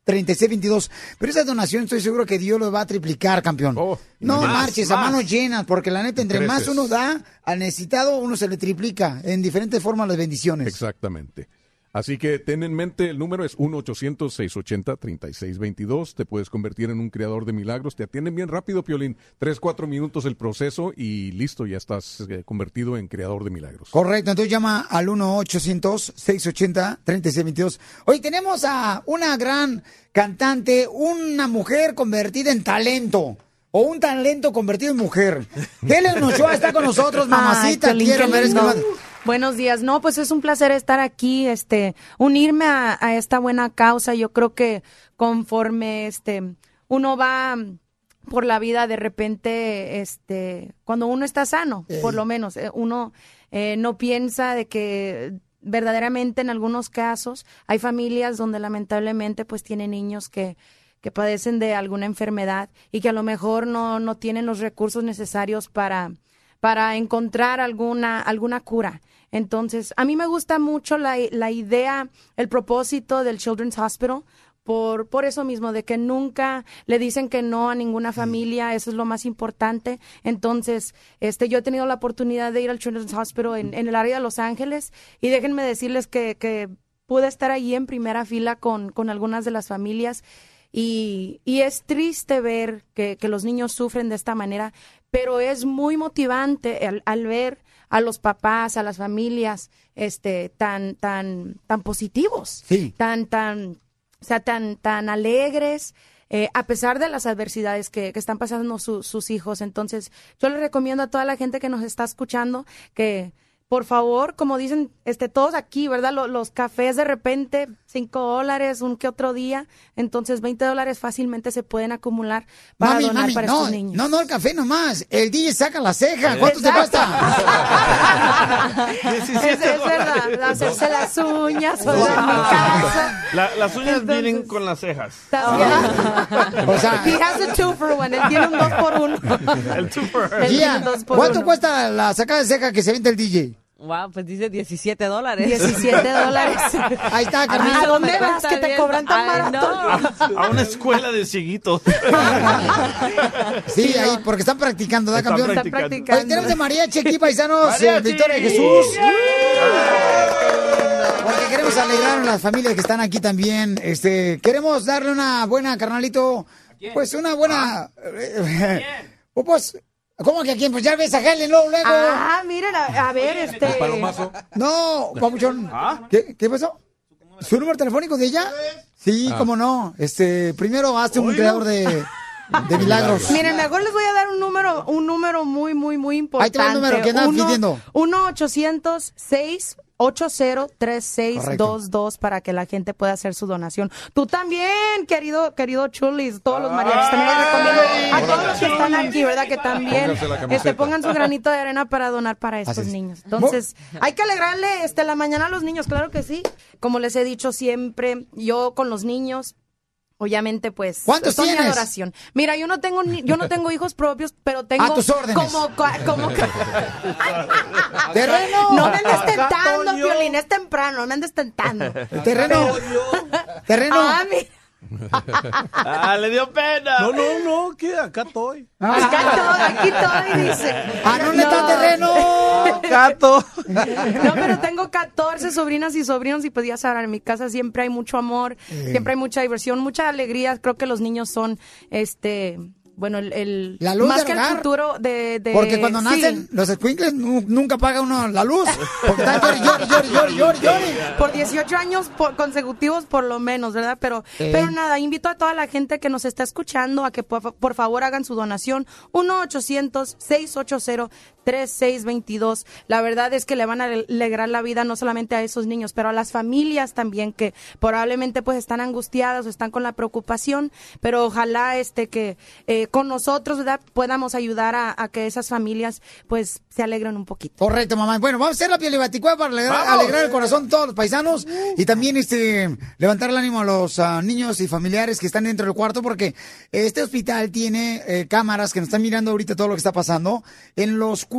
3622. Pero esa donación estoy seguro que Dios lo va a triplicar, campeón. no más, marches a manos llenas, porque la neta, entre más uno da al necesitado, uno se le triplica en diferentes formas las bendiciones. Exactamente. Así que ten en mente, el número es 1-800-680-3622. Te puedes convertir en un creador de milagros. Te atienden bien rápido, Piolín. Tres, cuatro minutos el proceso y listo, ya estás eh, convertido en creador de milagros. Correcto, entonces llama al 1-800-680-3622. Hoy tenemos a una gran cantante, una mujer convertida en talento. O un talento convertido en mujer. <laughs> Helen Ochoa está con nosotros, mamacita. Ay, quiero es que- Buenos días. No, pues es un placer estar aquí, este, unirme a, a esta buena causa. Yo creo que conforme, este, uno va por la vida de repente, este, cuando uno está sano, Ey. por lo menos, eh, uno eh, no piensa de que verdaderamente en algunos casos hay familias donde lamentablemente pues tienen niños que que padecen de alguna enfermedad y que a lo mejor no, no tienen los recursos necesarios para, para encontrar alguna, alguna cura. Entonces, a mí me gusta mucho la, la idea, el propósito del Children's Hospital, por, por eso mismo, de que nunca le dicen que no a ninguna familia, eso es lo más importante. Entonces, este, yo he tenido la oportunidad de ir al Children's Hospital en, en el área de Los Ángeles y déjenme decirles que, que pude estar allí en primera fila con, con algunas de las familias y, y es triste ver que, que los niños sufren de esta manera, pero es muy motivante al, al ver a los papás, a las familias, este, tan, tan, tan positivos, tan, tan, o sea, tan, tan alegres, eh, a pesar de las adversidades que, que están pasando su- sus hijos. Entonces, yo les recomiendo a toda la gente que nos está escuchando que, por favor, como dicen este, todos aquí, ¿verdad? Lo- Los, cafés de repente, cinco dólares, un que otro día. Entonces, 20 dólares fácilmente se pueden acumular para Mami, donar mami, para no, estos niños. no, no, el café nomás. El DJ saca la ceja. ¿Cuánto te cuesta? <laughs> es, es verdad, hacerse las uñas o casa. La- las uñas vienen con las cejas. O sea- He has a two for one, él tiene un dos por uno. El two for dos por ¿cuánto uno. cuesta la sacada de ceja que se vende el DJ? Wow, pues dice 17 dólares. 17 dólares. <laughs> Ahí está, A solo ¿A dónde vas que te cobran tan barato? no. A una escuela de cieguitos. Sí, ahí, porque están practicando, ¿verdad, Están campeón? practicando. Están practicando. Tenemos de Mariachi aquí, paisanos. Mariachi. eh, Victoria de Jesús. Porque queremos alegrar a las familias que están aquí también. Este, queremos darle una buena, carnalito. Pues una buena. eh, <laughs> pues, ¿cómo que a quién? Pues ya ves a Helen luego, luego. Ah, miren, a, a ver, este. No, papuchón. ¿Qué, ¿Qué pasó? ¿Su número telefónico de ella? Sí, Ah. cómo no. Este, primero hazte un creador de, de milagros. Miren, mejor les voy a dar un número, un número muy, muy, muy Ahí importante. te va el número que andas pidiendo. 1-800-680-3622 para que la gente pueda hacer su donación. Tú también, querido, querido Chulis, todos los mariachis. También les recomiendo a todos los que están aquí, ¿verdad? Que también este, pongan su granito de arena para donar para estos es. niños. Entonces, hay que alegrarle este, la mañana a los niños, claro que sí. Como les he dicho siempre, yo con los niños, Obviamente, pues, ¿Cuántos son mi tienes? adoración. Mira, yo no tengo ni- yo no tengo hijos propios, pero tengo A tus órdenes. como como <laughs> Terreno. No me andes tentando. Violín, es temprano, no me andes tentando. Terreno. Terreno. Ah, mi- <laughs> Ah, le dio pena. No, no, no, que acá estoy. Acá estoy, aquí estoy, <laughs> dice. Ah, ¿dónde está terreno? <laughs> Gato. No, pero tengo 14 sobrinas y sobrinos y pues ya sabrán, en mi casa siempre hay mucho amor, Eh. siempre hay mucha diversión, mucha alegría. Creo que los niños son, este, bueno, el, el- La luz más del que el futuro de, de- Porque cuando sí. nacen, los escuincles nu- nunca paga uno la luz. Porque están llori, llori, llori. Por 18 años por- consecutivos por lo menos, ¿verdad? Pero, pero nada, invito a toda la gente que nos está escuchando a que por, por favor hagan su donación. 1-800-680-3622. La verdad es que le van a alegrar la vida no solamente a esos niños, pero a las familias también que probablemente pues están angustiadas o están con la preocupación, pero ojalá este que eh, con nosotros, ¿verdad? Podamos ayudar a, a que esas familias pues se alegren un poquito. Correcto, mamá. Bueno, vamos a hacer la piel de Baticueva para alegrar, alegrar el corazón de todos los paisanos y también este levantar el ánimo a los ah, niños y familiares que están dentro del cuarto porque este hospital tiene eh, cámaras que nos están mirando ahorita todo lo que está pasando en los cuartos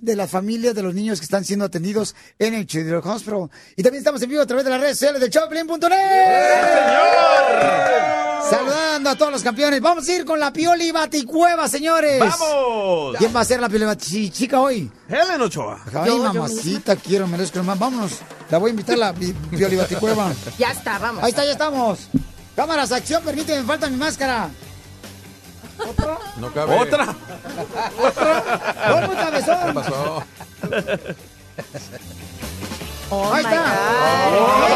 de las familias de los niños que están siendo atendidos en el Children's Hospital. Y también estamos en vivo a través de las redes sociales de Choplin.net. Saludando a todos los campeones. Vamos a ir con la Pioli Baticueva, señores. ¡Vamos! ¿Quién va a ser la Pioli Batichica hoy? Helen Ochoa. Ay, mamacita, quiero, merezco más. Vámonos. La voy a invitar a la Pi- Pioli Baticueva. Ya está, vamos. Ahí está, ya estamos. Cámaras, acción, permíteme, me falta mi máscara. No cabe. ¿Otra? ¡Vamos, cabezón! ¿Qué pasó? Oh Ahí my está. God.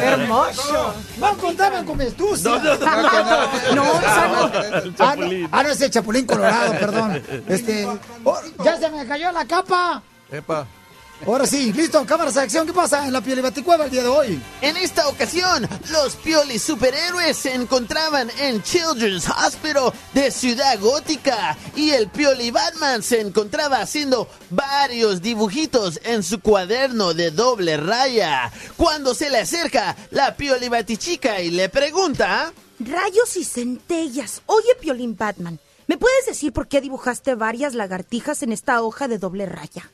Hermoso. Hermoso. Vamos, contaban con mi astucia. No, no, no. No, no. El Ah, no, chapulín. ah, no, es el chapulín colorado, perdón. Este, oh, ya se me cayó la capa. Epa. Ahora sí, listo, cámaras de acción. ¿Qué pasa en la piel baticueva el día de hoy? En esta ocasión, los Piolis superhéroes se encontraban en Children's Hospital de Ciudad Gótica y el Pioli Batman se encontraba haciendo varios dibujitos en su cuaderno de doble raya. Cuando se le acerca la Pioli Batichica y le pregunta... Rayos y centellas. Oye, Piolín Batman, ¿me puedes decir por qué dibujaste varias lagartijas en esta hoja de doble raya?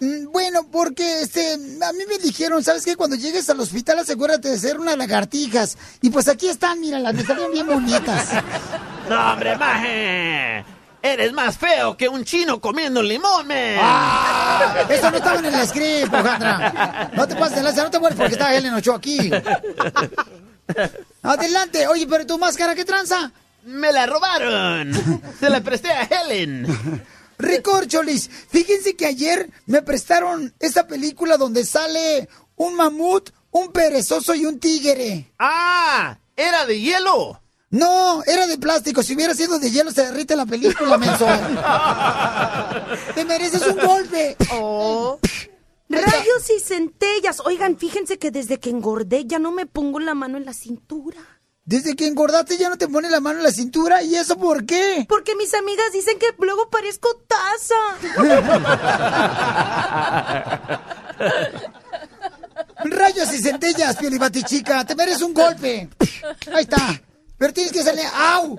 Mm, Bueno, porque este, a mí me dijeron, ¿sabes qué? Cuando llegues al hospital asegúrate de ser unas lagartijas. Y pues aquí están, míralas, me salieron bien bonitas. <laughs> No, hombre, maje. Eres más feo que un chino comiendo limón, man. ¡Ah! Eso no estaba en el script, Alejandra. No te pases de lanza, no te mueres porque está Helen Ochoa aquí. Adelante. Oye, pero tu máscara, ¿qué tranza? Me la robaron. Se la presté a Helen. Ricorcholis, fíjense que ayer me prestaron esa película donde sale un mamut, un perezoso y un tigre. ¡Ah! ¿Era de hielo? No, era de plástico. Si hubiera sido de hielo, se derrite la película, menso. <laughs> Te mereces un golpe. Oh. Rayos y centellas. Oigan, fíjense que desde que engordé ya no me pongo la mano en la cintura. Desde que engordaste ya no te pone la mano en la cintura. ¿Y eso por qué? Porque mis amigas dicen que luego parezco taza. Rayos y centellas, Piolibatichica. Te mereces un golpe. Ahí está. Pero tienes que salir. ¡Au!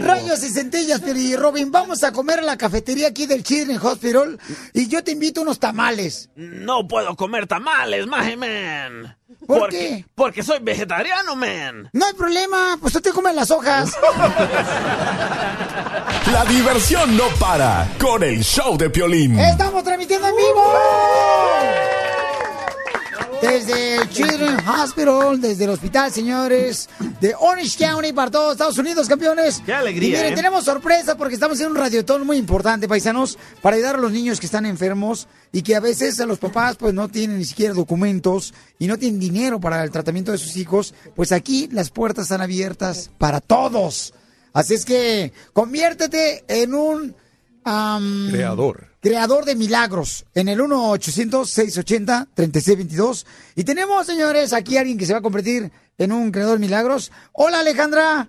Rayos y centellas, Pioli Robin. Vamos a comer a la cafetería aquí del Children's Hospital. Y yo te invito unos tamales. No puedo comer tamales, maje, man. ¿Por porque, qué? Porque soy vegetariano, man. No hay problema, pues tú te comes las hojas. La diversión no para con el show de Piolín. Estamos transmitiendo en vivo. Desde el Children's Hospital, desde el hospital, señores, de Orange County para todos Estados Unidos, campeones. Qué alegría, Y miren, ¿eh? tenemos sorpresa porque estamos en un radiotón muy importante, paisanos, para ayudar a los niños que están enfermos y que a veces a los papás pues no tienen ni siquiera documentos y no tienen dinero para el tratamiento de sus hijos. Pues aquí las puertas están abiertas para todos. Así es que conviértete en un... Creador. Creador de milagros en el 1-800-680-3622. Y tenemos, señores, aquí alguien que se va a convertir en un creador de milagros. Hola, Alejandra.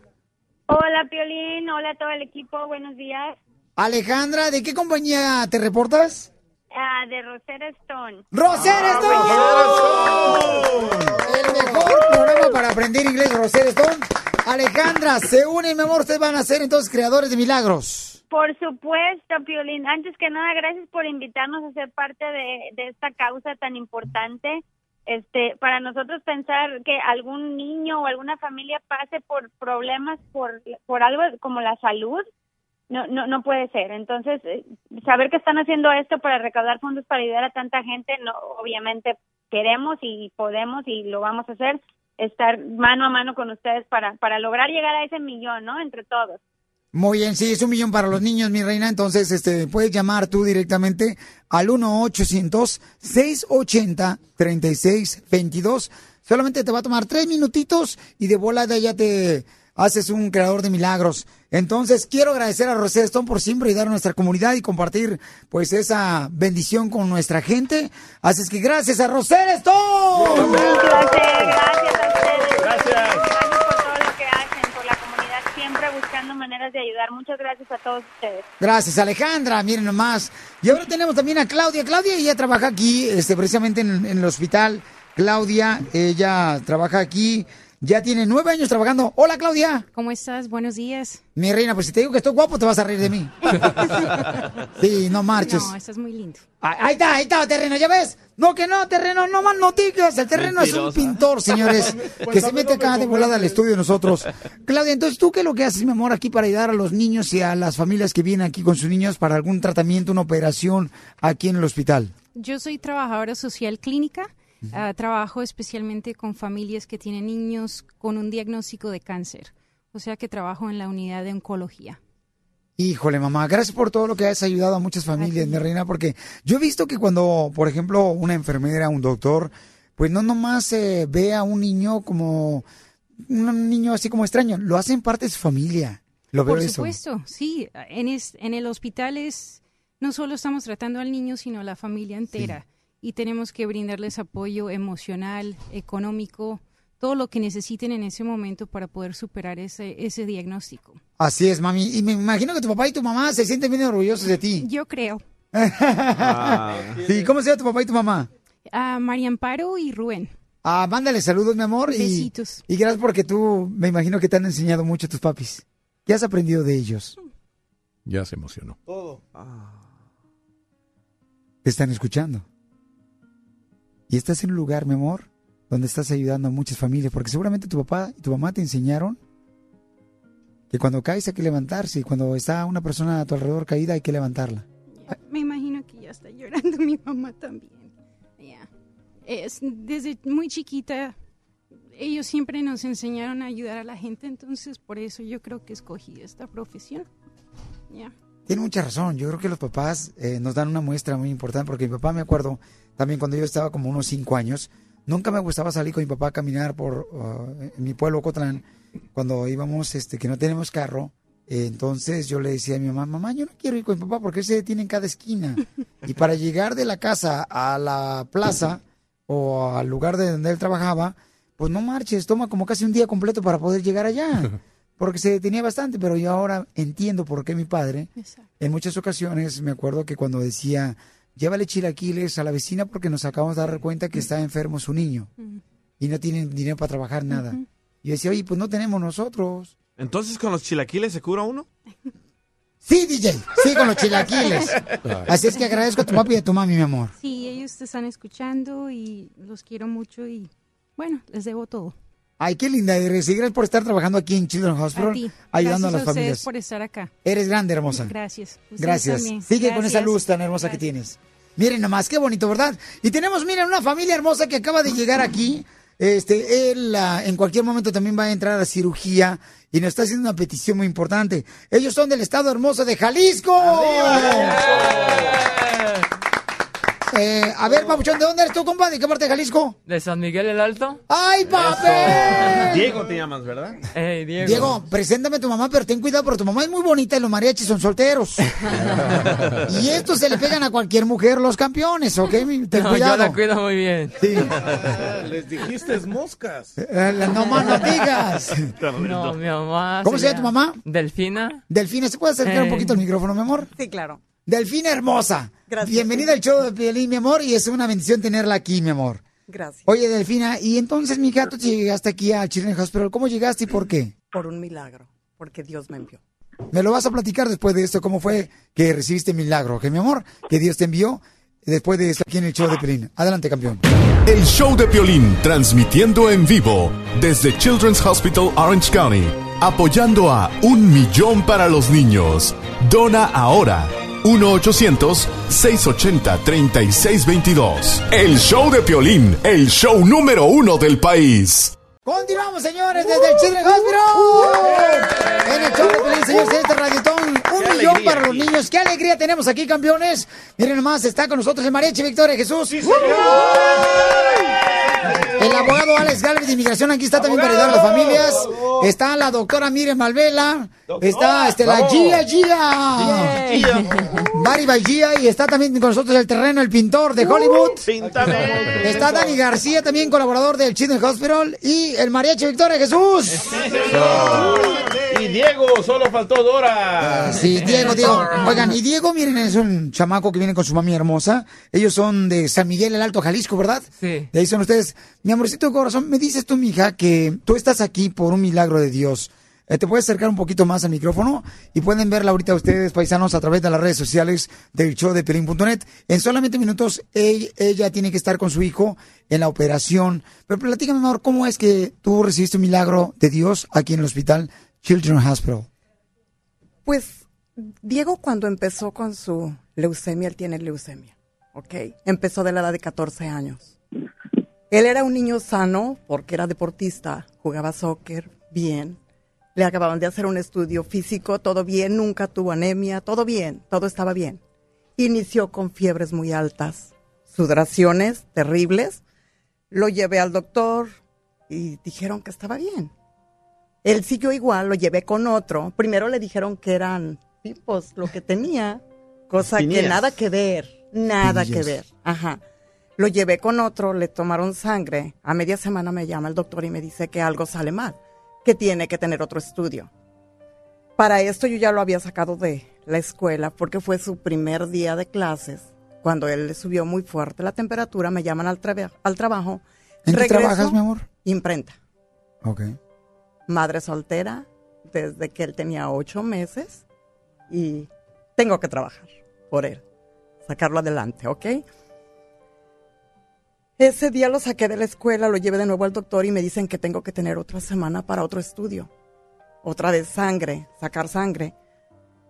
Hola, Piolín. Hola a todo el equipo. Buenos días. Alejandra, ¿de qué compañía te reportas? Ah, de Rosetta Stone. ¡Rosetta Stone! El mejor programa para aprender inglés, Rosetta Stone. Alejandra, se unen, mi amor, ustedes van a ser entonces creadores de milagros. Por supuesto, Piolín. Antes que nada, gracias por invitarnos a ser parte de, de esta causa tan importante. Este, para nosotros pensar que algún niño o alguna familia pase por problemas por, por algo como la salud, no, no, no puede ser. Entonces, eh, saber que están haciendo esto para recaudar fondos para ayudar a tanta gente, no, obviamente queremos y podemos y lo vamos a hacer, estar mano a mano con ustedes para, para lograr llegar a ese millón, ¿no? Entre todos. Muy bien, sí, es un millón para los niños, mi reina. Entonces, este, puedes llamar tú directamente al 1-800-680-3622. Solamente te va a tomar tres minutitos y de volada ya te haces un creador de milagros. Entonces, quiero agradecer a Rosetta Stone por siempre ayudar a nuestra comunidad y compartir, pues, esa bendición con nuestra gente. Así es que gracias a Rosetta Stone. Gracias a ustedes. Gracias. por todo lo que hacen, por la comunidad, siempre maneras de ayudar. Muchas gracias a todos ustedes. Gracias, Alejandra. Miren nomás. Y ahora tenemos también a Claudia. Claudia, ella trabaja aquí, este, precisamente en, en el hospital. Claudia, ella trabaja aquí Ya tiene nueve años trabajando. Hola, Claudia. ¿Cómo estás? Buenos días. Mi reina, pues si te digo que estoy guapo, te vas a reír de mí. <laughs> Sí, no marches. No, estás muy lindo. Ah, Ahí está, ahí está, terreno, ¿ya ves? No, que no, terreno, no más noticias. El terreno es un pintor, señores, <laughs> que se mete acá de volada al estudio de nosotros. <laughs> Claudia, entonces, ¿tú qué es lo que haces, mi amor, aquí para ayudar a los niños y a las familias que vienen aquí con sus niños para algún tratamiento, una operación aquí en el hospital? Yo soy trabajadora social clínica. Trabajo especialmente con familias que tienen niños con un diagnóstico de cáncer. O sea que trabajo en la unidad de oncología. Híjole, mamá, gracias por todo lo que has ayudado a muchas familias, mi reina, porque yo he visto que cuando, por ejemplo, una enfermera, un doctor, pues no nomás eh, ve a un niño como un niño así como extraño, lo hacen parte de su familia. Lo veo Por eso. supuesto, sí. En, es- en el hospital es no solo estamos tratando al niño, sino a la familia entera. Y tenemos que brindarles apoyo emocional, económico, todo lo que necesiten en ese momento para poder superar ese, ese diagnóstico. Así es, mami. Y me imagino que tu papá y tu mamá se sienten bien orgullosos de ti. Yo creo. Sí, ¿cómo se llama tu papá y tu mamá? A María Amparo y Rubén. Ah, mándale saludos, mi amor. Besitos. y gracias porque tú, me imagino que te han enseñado mucho tus papis. ¿Qué has aprendido de ellos? Ya se emocionó. Todo. Te están escuchando. Y estás en un lugar, mi amor, donde estás ayudando a muchas familias, porque seguramente tu papá y tu mamá te enseñaron que cuando caes hay que levantarse y cuando está una persona a tu alrededor caída hay que levantarla. Me imagino que ya está llorando <laughs> mi mamá también. Ya. Es, desde muy chiquita, ellos siempre nos enseñaron a ayudar a la gente, entonces por eso yo creo que escogí esta profesión. Ya. Tiene mucha razón. Yo creo que los papás eh, nos dan una muestra muy importante porque mi papá me acuerdo también cuando yo estaba como unos cinco años. Nunca me gustaba salir con mi papá a caminar por uh, en mi pueblo, Cotlán, cuando íbamos, este, que no tenemos carro. Eh, entonces yo le decía a mi mamá, mamá, yo no quiero ir con mi papá porque él se detiene en cada esquina. <laughs> Y para llegar de la casa a la plaza o al lugar de donde él trabajaba, pues no marches, toma como casi un día completo para poder llegar allá. <laughs> Porque se detenía bastante, pero yo ahora entiendo por qué mi padre, en muchas ocasiones me acuerdo que cuando decía, llévale chilaquiles a la vecina porque nos acabamos de dar cuenta que está enfermo su niño y no tienen dinero para trabajar nada. Y yo decía, oye, pues no tenemos nosotros. Entonces, ¿con los chilaquiles se cura uno? Sí, DJ, sí, con los chilaquiles. Así es que agradezco a tu papi y a tu mami, mi amor. Sí, ellos te están escuchando y los quiero mucho y bueno, les debo todo. Ay, qué linda eres. Y gracias por estar trabajando aquí en Children's Hospital, A ti. ayudando Gracias a las ustedes familias. por estar acá. Eres grande, hermosa. Gracias. Ustedes Gracias. también. Sigue con esa luz tan hermosa que tienes. Miren nomás, qué bonito, ¿verdad? Y tenemos, miren, una familia hermosa que acaba de llegar aquí. Este, él ah, en cualquier momento también va a entrar a cirugía y nos está haciendo una petición muy importante. Ellos son del estado hermoso de Jalisco. Eh, a ver, Papuchón, ¿de dónde eres tú, compa? ¿De qué parte de Jalisco? ¿De San Miguel el Alto? ¡Ay, papel! Diego te llamas, ¿verdad? Hey, Diego. Diego, preséntame a tu mamá, pero ten cuidado, porque tu mamá es muy bonita y los mariachis son solteros. <laughs> y estos se le pegan a cualquier mujer, los campeones, ¿ok? Ten No, cuidado. yo la cuido muy bien. <laughs> Les dijiste moscas. Eh, no más no digas. No, mi mamá. ¿Cómo se llama tu mamá? Delfina. Delfina, ¿se puede acercar un Eh. poquito al micrófono, mi amor? Sí, claro. Delfina hermosa. Gracias. Bienvenida al show de Piolín, mi amor, y es una bendición tenerla aquí, mi amor. Gracias. Oye, Delfina, y entonces, mi gato, llegaste aquí a Children's Hospital. ¿Cómo llegaste y por qué? Por un milagro, porque Dios me envió. Me lo vas a platicar después de esto, cómo fue que recibiste milagro, ¿ok, mi amor? Que Dios te envió después de esto aquí en el show de Pelín. Adelante, campeón. El show de Piolín, transmitiendo en vivo desde Children's Hospital Orange County, apoyando a Un Millón para los Niños. Dona ahora 1-800-680-3622. El show de Piolín, el show número uno del país. Continuamos, señores, desde el Children's Hospital. En el show de Pelín, señores, en este radiotón. Un millón para los niños. ¡Qué alegría tenemos aquí, campeones! Miren nomás, está con nosotros el mariachi Victoria Jesús. El abogado Alex Galvez de Inmigración aquí está también para ayudar a las familias. Está la doctora Miriam Malvela. Está este, la. Gia Gia. Bari by Gia. Y está también con nosotros el terreno, el pintor de Hollywood. Píntame. Está Dani García, también colaborador del Children's Hospital. Y el mariachi Victoria Jesús. Y Diego, solo faltó Dora. Ah, Sí, Diego, Diego. Oigan, y Diego, miren, es un chamaco que viene con su mami hermosa. Ellos son de San Miguel, el Alto Jalisco, ¿verdad? Sí. De ahí son ustedes. Mi amorcito corazón, me dices tú, mija, que tú estás aquí por un milagro de Dios. Eh, ¿Te puedes acercar un poquito más al micrófono? Y pueden verla ahorita ustedes, paisanos, a través de las redes sociales del show de Pelín.net. En solamente minutos, ella, ella tiene que estar con su hijo en la operación. Pero platícame, amor, ¿cómo es que tú recibiste un milagro de Dios aquí en el hospital Children's Hospital? Pues Diego cuando empezó con su leucemia, él tiene leucemia, ¿ok? Empezó de la edad de 14 años. Él era un niño sano porque era deportista, jugaba soccer bien. Le acababan de hacer un estudio físico, todo bien, nunca tuvo anemia, todo bien, todo estaba bien. Inició con fiebres muy altas, sudoraciones terribles. Lo llevé al doctor y dijeron que estaba bien. Él siguió igual, lo llevé con otro. Primero le dijeron que eran pipos lo que tenía, cosa que nada que ver, nada que ver. Ajá. Lo llevé con otro, le tomaron sangre. A media semana me llama el doctor y me dice que algo sale mal, que tiene que tener otro estudio. Para esto yo ya lo había sacado de la escuela porque fue su primer día de clases. Cuando él le subió muy fuerte la temperatura, me llaman al, traba- al trabajo. ¿En qué Regreso, trabajas, mi amor? Imprenta Ok. madre soltera desde que él tenía ocho meses y tengo que trabajar por él, sacarlo adelante, ¿ok? Ese día lo saqué de la escuela, lo llevé de nuevo al doctor y me dicen que tengo que tener otra semana para otro estudio. Otra vez sangre, sacar sangre.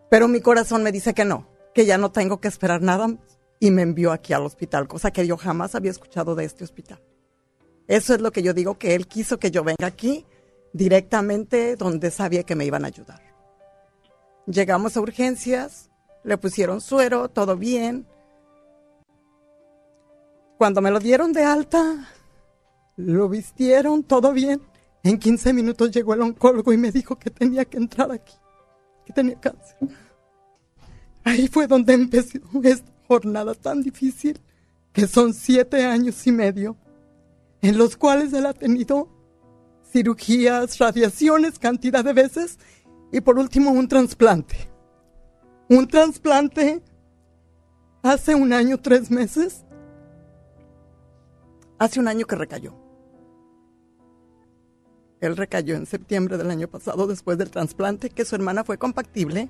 Pero mi corazón me dice que no, que ya no tengo que esperar nada. Y me envió aquí al hospital, cosa que yo jamás había escuchado de este hospital. Eso es lo que yo digo, que él quiso que yo venga aquí directamente donde sabía que me iban a ayudar. Llegamos a urgencias, le pusieron suero, todo bien. Cuando me lo dieron de alta, lo vistieron, todo bien. En 15 minutos llegó el oncólogo y me dijo que tenía que entrar aquí, que tenía cáncer. Ahí fue donde empezó esta jornada tan difícil, que son siete años y medio, en los cuales él ha tenido cirugías, radiaciones, cantidad de veces, y por último un trasplante. Un trasplante hace un año, tres meses. Hace un año que recayó. Él recayó en septiembre del año pasado después del trasplante, que su hermana fue compatible.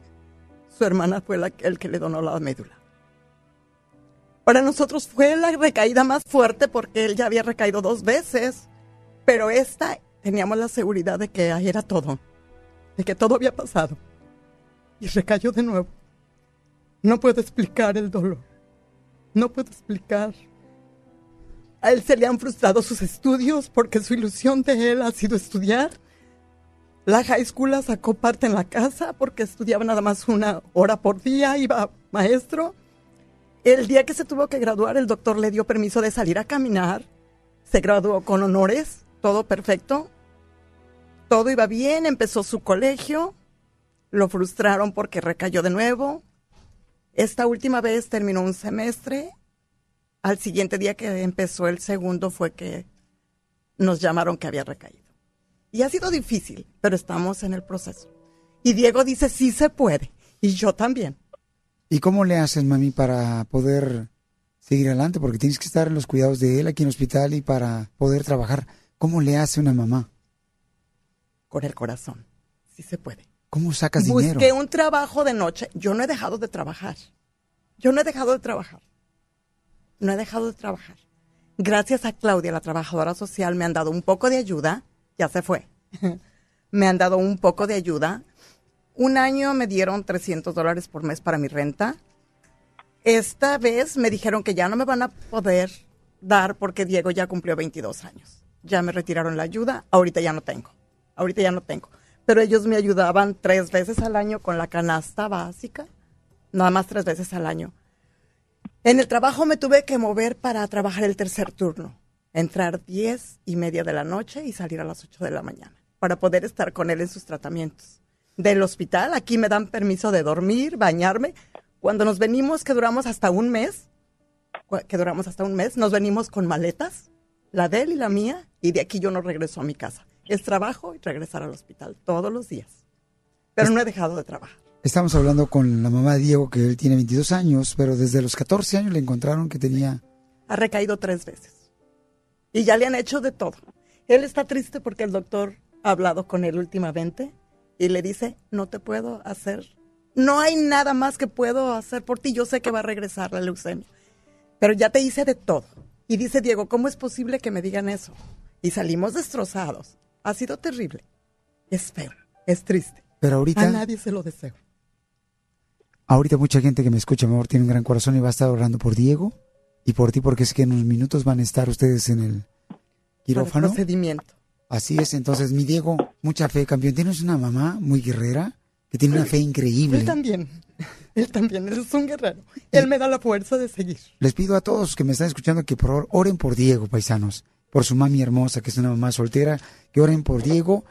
Su hermana fue la, el que le donó la médula. Para nosotros fue la recaída más fuerte porque él ya había recaído dos veces, pero esta teníamos la seguridad de que ahí era todo, de que todo había pasado. Y recayó de nuevo. No puedo explicar el dolor. No puedo explicar. A él se le han frustrado sus estudios porque su ilusión de él ha sido estudiar. La high school la sacó parte en la casa porque estudiaba nada más una hora por día, iba maestro. El día que se tuvo que graduar, el doctor le dio permiso de salir a caminar. Se graduó con honores, todo perfecto. Todo iba bien, empezó su colegio. Lo frustraron porque recayó de nuevo. Esta última vez terminó un semestre. Al siguiente día que empezó el segundo fue que nos llamaron que había recaído. Y ha sido difícil, pero estamos en el proceso. Y Diego dice, sí se puede. Y yo también. ¿Y cómo le haces, mami, para poder seguir adelante? Porque tienes que estar en los cuidados de él aquí en el hospital y para poder trabajar. ¿Cómo le hace una mamá? Con el corazón. Sí se puede. ¿Cómo sacas Busqué dinero? un trabajo de noche. Yo no he dejado de trabajar. Yo no he dejado de trabajar. No he dejado de trabajar. Gracias a Claudia, la trabajadora social, me han dado un poco de ayuda. Ya se fue. <laughs> me han dado un poco de ayuda. Un año me dieron 300 dólares por mes para mi renta. Esta vez me dijeron que ya no me van a poder dar porque Diego ya cumplió 22 años. Ya me retiraron la ayuda. Ahorita ya no tengo. Ahorita ya no tengo. Pero ellos me ayudaban tres veces al año con la canasta básica. Nada más tres veces al año. En el trabajo me tuve que mover para trabajar el tercer turno. Entrar diez y media de la noche y salir a las ocho de la mañana. Para poder estar con él en sus tratamientos. Del hospital, aquí me dan permiso de dormir, bañarme. Cuando nos venimos, que duramos hasta un mes, que duramos hasta un mes, nos venimos con maletas, la de él y la mía, y de aquí yo no regreso a mi casa. Es trabajo y regresar al hospital todos los días. Pero no he dejado de trabajar. Estamos hablando con la mamá de Diego, que él tiene 22 años, pero desde los 14 años le encontraron que tenía... Ha recaído tres veces. Y ya le han hecho de todo. Él está triste porque el doctor ha hablado con él últimamente y le dice, no te puedo hacer, no hay nada más que puedo hacer por ti. Yo sé que va a regresar la leucemia, pero ya te hice de todo. Y dice Diego, ¿cómo es posible que me digan eso? Y salimos destrozados. Ha sido terrible. Es feo, es triste. Pero ahorita... A nadie se lo deseo. Ahorita mucha gente que me escucha, mi amor, tiene un gran corazón y va a estar orando por Diego y por ti, porque es que en unos minutos van a estar ustedes en el quirófano. procedimiento. Así es, entonces, mi Diego, mucha fe, campeón. Tienes una mamá muy guerrera que tiene una fe increíble. Él también. <laughs> Él también, él es un guerrero. Él me da la fuerza de seguir. Les pido a todos que me están escuchando que por favor oren por Diego, paisanos. Por su mami hermosa, que es una mamá soltera. Que oren por Diego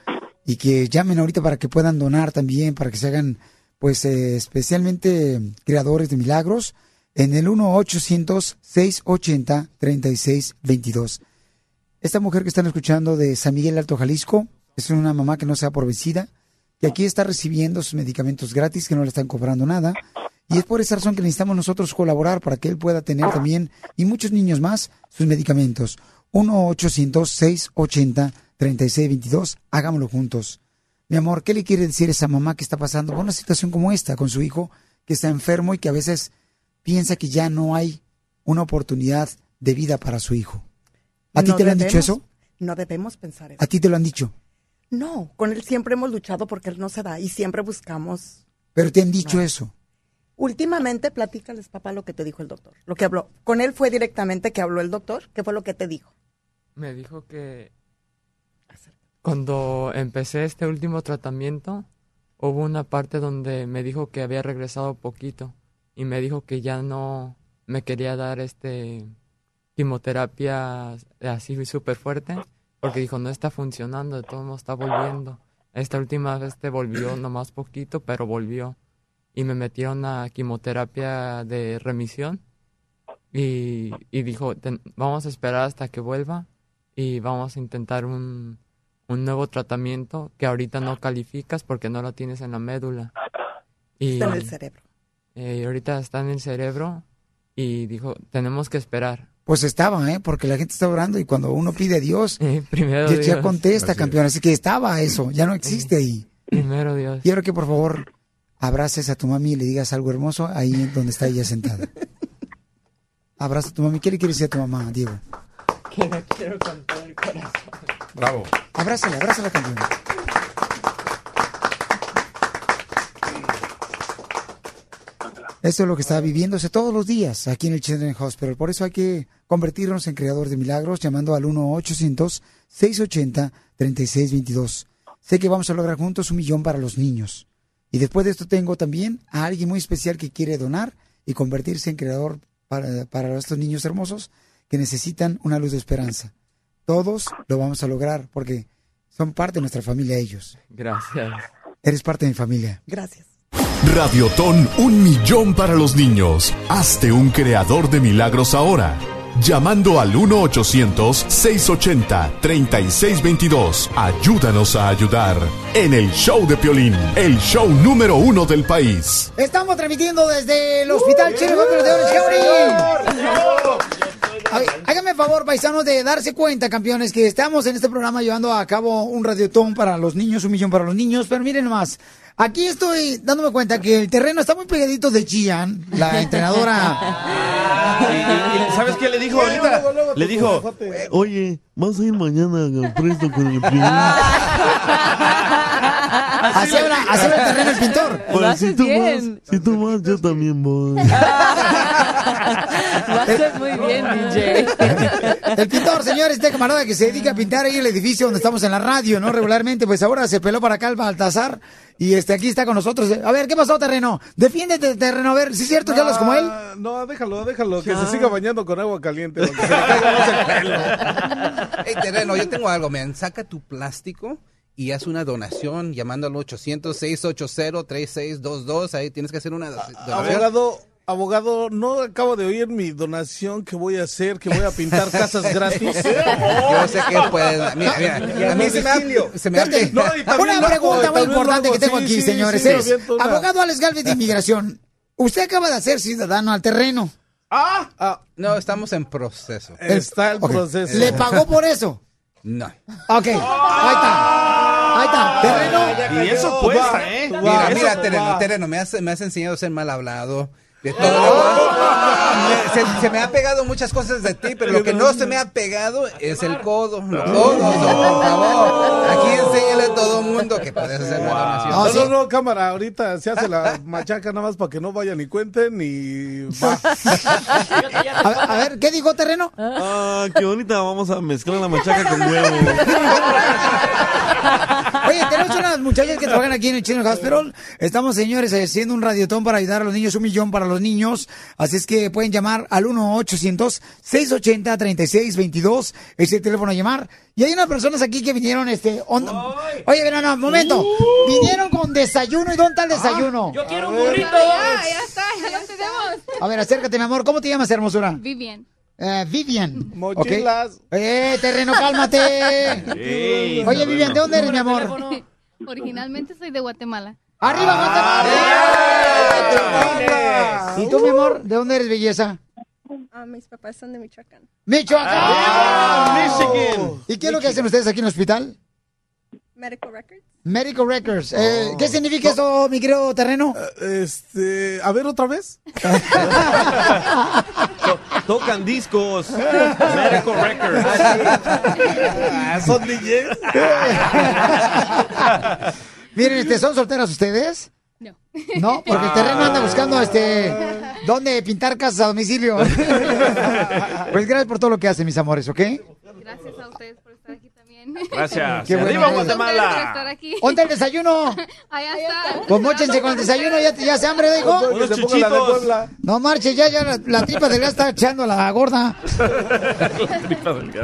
y que llamen ahorita para que puedan donar también, para que se hagan, pues, eh, especialmente creadores de milagros. En el 1-800-680-3622. Esta mujer que están escuchando de San Miguel Alto Jalisco es una mamá que no se da por vencida, que aquí está recibiendo sus medicamentos gratis, que no le están cobrando nada. Y es por esa razón que necesitamos nosotros colaborar para que él pueda tener también, y muchos niños más, sus medicamentos. 1-800-680-3622. Hagámoslo juntos. Mi amor, ¿qué le quiere decir esa mamá que está pasando por una situación como esta con su hijo que está enfermo y que a veces piensa que ya no hay una oportunidad de vida para su hijo? ¿A ti No te lo han dicho eso? No debemos pensar eso. ¿A ti te lo han dicho? No, con él siempre hemos luchado porque él no se da y siempre buscamos. Pero te han dicho eso. Últimamente, platícales, papá, lo que te dijo el doctor. Lo que habló. Con él fue directamente que habló el doctor. ¿Qué fue lo que te dijo? Me dijo que cuando empecé este último tratamiento, hubo una parte donde me dijo que había regresado poquito y me dijo que ya no me quería dar este quimioterapia así súper fuerte porque dijo no está funcionando, de todo modo está volviendo. Esta última vez te volvió <clears throat> nomás poquito, pero volvió. Y me metieron a quimioterapia de remisión y, y dijo, "Ten- vamos a esperar hasta que vuelva y vamos a intentar un, un nuevo tratamiento que ahorita no calificas porque no lo tienes en la médula. Y, Está en el cerebro. eh, y ahorita está en el cerebro y dijo, tenemos que esperar. Pues estaba, ¿eh? Porque la gente está orando y cuando uno pide a Dios, primero ya, ya Dios. contesta, Así campeón. Así que estaba eso, ya no existe ahí. Primero Dios. Quiero que por favor abraces a tu mami y le digas algo hermoso ahí donde está ella sentada. Abraza a tu mami. ¿Qué le quieres decir a tu mamá, Diego? Que la quiero con todo el corazón. Bravo. Abrázala, abrázala, campeón. Esto es lo que está viviéndose todos los días aquí en el Children's Hospital. Por eso hay que convertirnos en creadores de milagros llamando al 1-800-680-3622. Sé que vamos a lograr juntos un millón para los niños. Y después de esto tengo también a alguien muy especial que quiere donar y convertirse en creador para, para estos niños hermosos que necesitan una luz de esperanza. Todos lo vamos a lograr porque son parte de nuestra familia ellos. Gracias. Eres parte de mi familia. Gracias. Radiotón Un Millón para los Niños. Hazte un creador de milagros ahora. Llamando al 1-800-680-3622. Ayúdanos a ayudar. En el show de Piolín, el show número uno del país. Estamos transmitiendo desde el Hospital Chile Hospital de Orange Háganme favor, paisanos, de darse cuenta, campeones, que estamos en este programa llevando a cabo un radiotón para los niños, un millón para los niños. Pero miren nomás, aquí estoy dándome cuenta que el terreno está muy pegadito de Gian, la <laughs> entrenadora. Y- y- y ¿Sabes qué le dijo ahorita? Le dijo, Oye, ¿vas a ir mañana al presto con el <laughs> primer? Así habla, así habla el terreno el pintor. Pues, si tú vas, si tú vas, yo también voy. <laughs> Lo haces muy bien, DJ. El pintor, señores, este camarada que se dedica a pintar ahí el edificio donde estamos en la radio, ¿no? Regularmente, pues ahora se peló para acá el Baltasar y este aquí está con nosotros. A ver, ¿qué pasó, terreno? Defiéndete, terreno. A ver, ¿sí es cierto que hablas como él? No, déjalo, déjalo, que se siga bañando con agua caliente. <laughs> se le caiga más el pelo. Hey, terreno, yo tengo algo, man. Saca tu plástico y haz una donación llamando al 800-680-3622. Ahí tienes que hacer una do- donación. Abogado, Abogado, no acabo de oír mi donación que voy a hacer, que voy a pintar <laughs> casas gratis. <laughs> Yo sé que puedes. Mira, mira, a mí se me ha, se me ha- Espérate, No, y también una pregunta muy importante que tengo sí, aquí, sí, señores. sí, es, abogado Alex Galvez de Inmigración, usted acaba de ser ciudadano al terreno. ¡Ah! No, estamos en proceso. Está el Ok. proceso. ¿Le pagó por eso? No. Ok, ahí está. Ahí está. Terreno. Y eso cuesta, ¿eh? Mira, mira, terreno, terreno, me has, me has enseñado a ser mal hablado. De todo Me- se, se me ha pegado muchas cosas de ti, pero lo que no se me ha pegado es el codo. Los codos, no, por favor. Aquí enséñale a todo mundo que puedes hacer una donación. No, no, no, cámara, ahorita se hace la machaca nada más para que no vayan ni cuenten y va. <laughs> A, a ver, ¿qué dijo terreno? Ah, qué bonita. Vamos a mezclar la machaca con huevo. Oye, tenemos unas muchachas que trabajan aquí en el Children's Hospital. Estamos, señores, haciendo un radiotón para ayudar a los niños, un millón para los niños. Así es que pueden llamar al 1-800-680-3622. Es el teléfono a llamar. Y hay unas personas aquí que vinieron, este... on- Oye, no, no, momento. Vinieron con desayuno. ¿Y dónde está el desayuno? Yo quiero un A ver. burrito. Ya, ya está, ya lo tenemos. A ver, acércate, mi amor. ¿Cómo te llamas, hermosura? Vivian. Eh, Vivian. Mochilas. Eh, terreno, cálmate. Sí, Oye, Vivian, ¿de dónde eres, mi amor? <laughs> Originalmente soy de Guatemala. ¡Arriba, Guatemala! ¿Y tú, mi amor, de dónde eres, belleza? Ah, mis papás son de Michoacán. ¡Michoacán! Ah, Michigan! ¿Y qué es lo que hacen ustedes aquí en el hospital? Medical Records. Medical Records. Eh, ¿Qué significa eso, mi querido terreno? Este, a ver otra vez. <laughs> Tocan discos. Medical Records. Ah, son DJs. <laughs> Miren, este, ¿son solteras ustedes? No. No, porque el terreno anda buscando este dónde pintar casas a domicilio. <laughs> pues gracias por todo lo que hacen, mis amores, ¿ok? Gracias a ustedes por Gracias. Qué bueno. ¡Arriba Gracias a ustedes por estar Guatemala! ¿Dónde el desayuno? <laughs> Allá está. Pues móchense con el desayuno, ya, ya se hambre, dijo. Unos chuchitos. No marche, ya, ya la, la tripa del gas está echando a la gorda. <laughs>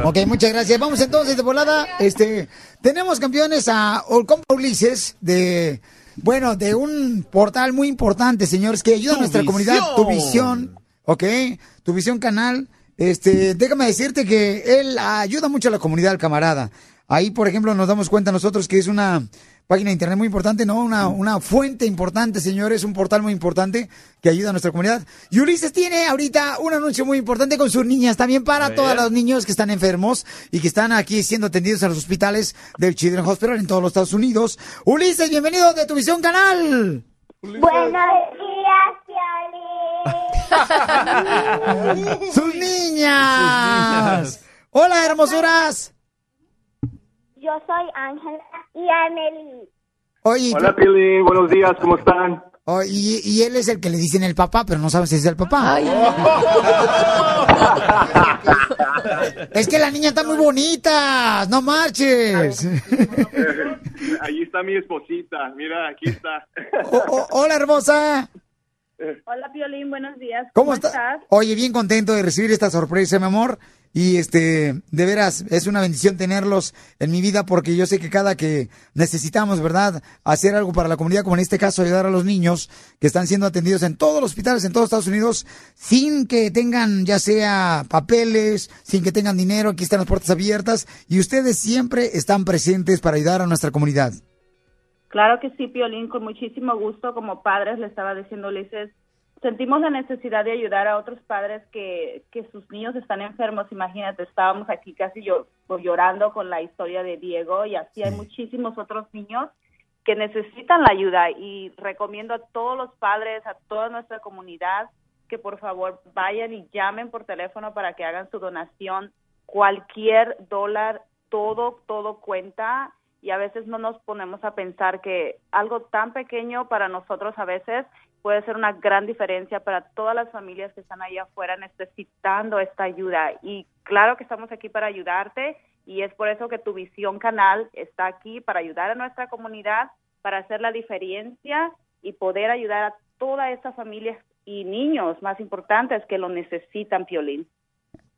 Ok, muchas gracias. Vamos entonces de volada. Este, tenemos campeones a Olcompa Ulises de, bueno, de un portal muy importante, señores, que ayuda a nuestra comunidad. Visión. Tu visión, ok, tu visión canal. Este, déjame decirte que él ayuda mucho a la comunidad, el camarada. Ahí, por ejemplo, nos damos cuenta nosotros que es una página de internet muy importante, ¿no? Una, una fuente importante, señores, un portal muy importante que ayuda a nuestra comunidad. Y Ulises tiene ahorita un anuncio muy importante con sus niñas, también para A todos los niños que están enfermos y que están aquí siendo atendidos en los hospitales del Children's Hospital en todos los Estados Unidos. Ulises, bienvenido de Tu Visión Canal. <laughs> ¡Sus niñas! Hola, hermosuras. Yo soy Ángela y Amelie. Oye, Hola, Pili, buenos días, ¿cómo están? Oh, y, y él es el que le dicen el papá, pero no sabes si es el papá. es que la niña está muy bonita, no marches. Allí está mi esposita, mira, aquí está. Hola, hermosa. Hola, Piolín, buenos días. ¿Cómo, estás? Oye, bien contento de recibir esta sorpresa, mi amor. Y este, de veras, es una bendición tenerlos en mi vida porque yo sé que cada que necesitamos, ¿verdad?, hacer algo para la comunidad, como en este caso ayudar a los niños que están siendo atendidos en todos los hospitales en todos Estados Unidos, sin que tengan ya sea papeles, sin que tengan dinero, aquí están las puertas abiertas y ustedes siempre están presentes para ayudar a nuestra comunidad. Claro que sí, Piolín, con muchísimo gusto. Como padres, le estaba diciendo Ulises, sentimos la necesidad de ayudar a otros padres que, que sus niños están enfermos. Imagínate, estábamos aquí casi yo, pues, llorando con la historia de Diego y así hay muchísimos otros niños que necesitan la ayuda y recomiendo a todos los padres, a toda nuestra comunidad, que por favor vayan y llamen por teléfono para que hagan su donación. Cualquier dólar, todo, todo cuenta y a veces no nos ponemos a pensar que algo tan pequeño para nosotros a veces puede ser una gran diferencia para todas las familias que están ahí afuera necesitando esta ayuda. Y claro que estamos aquí para ayudarte y es por eso que tu visión canal está aquí para ayudar a nuestra comunidad, para hacer la diferencia y poder ayudar a todas estas familias y niños más importantes que lo necesitan, Piolín.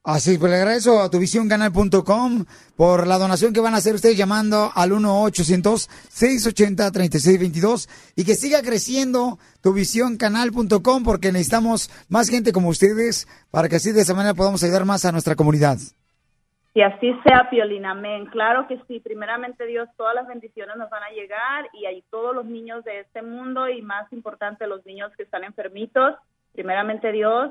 Así, pues le agradezco a tuvisioncanal.com por la donación que van a hacer ustedes llamando al 1-800-680-3622 y que siga creciendo tuvisioncanal.com porque necesitamos más gente como ustedes para que así de esa manera podamos ayudar más a nuestra comunidad. Y así sea, Piolín, amén. Claro que sí, primeramente Dios, todas las bendiciones nos van a llegar y ahí todos los niños de este mundo y más importante los niños que están enfermitos, primeramente Dios,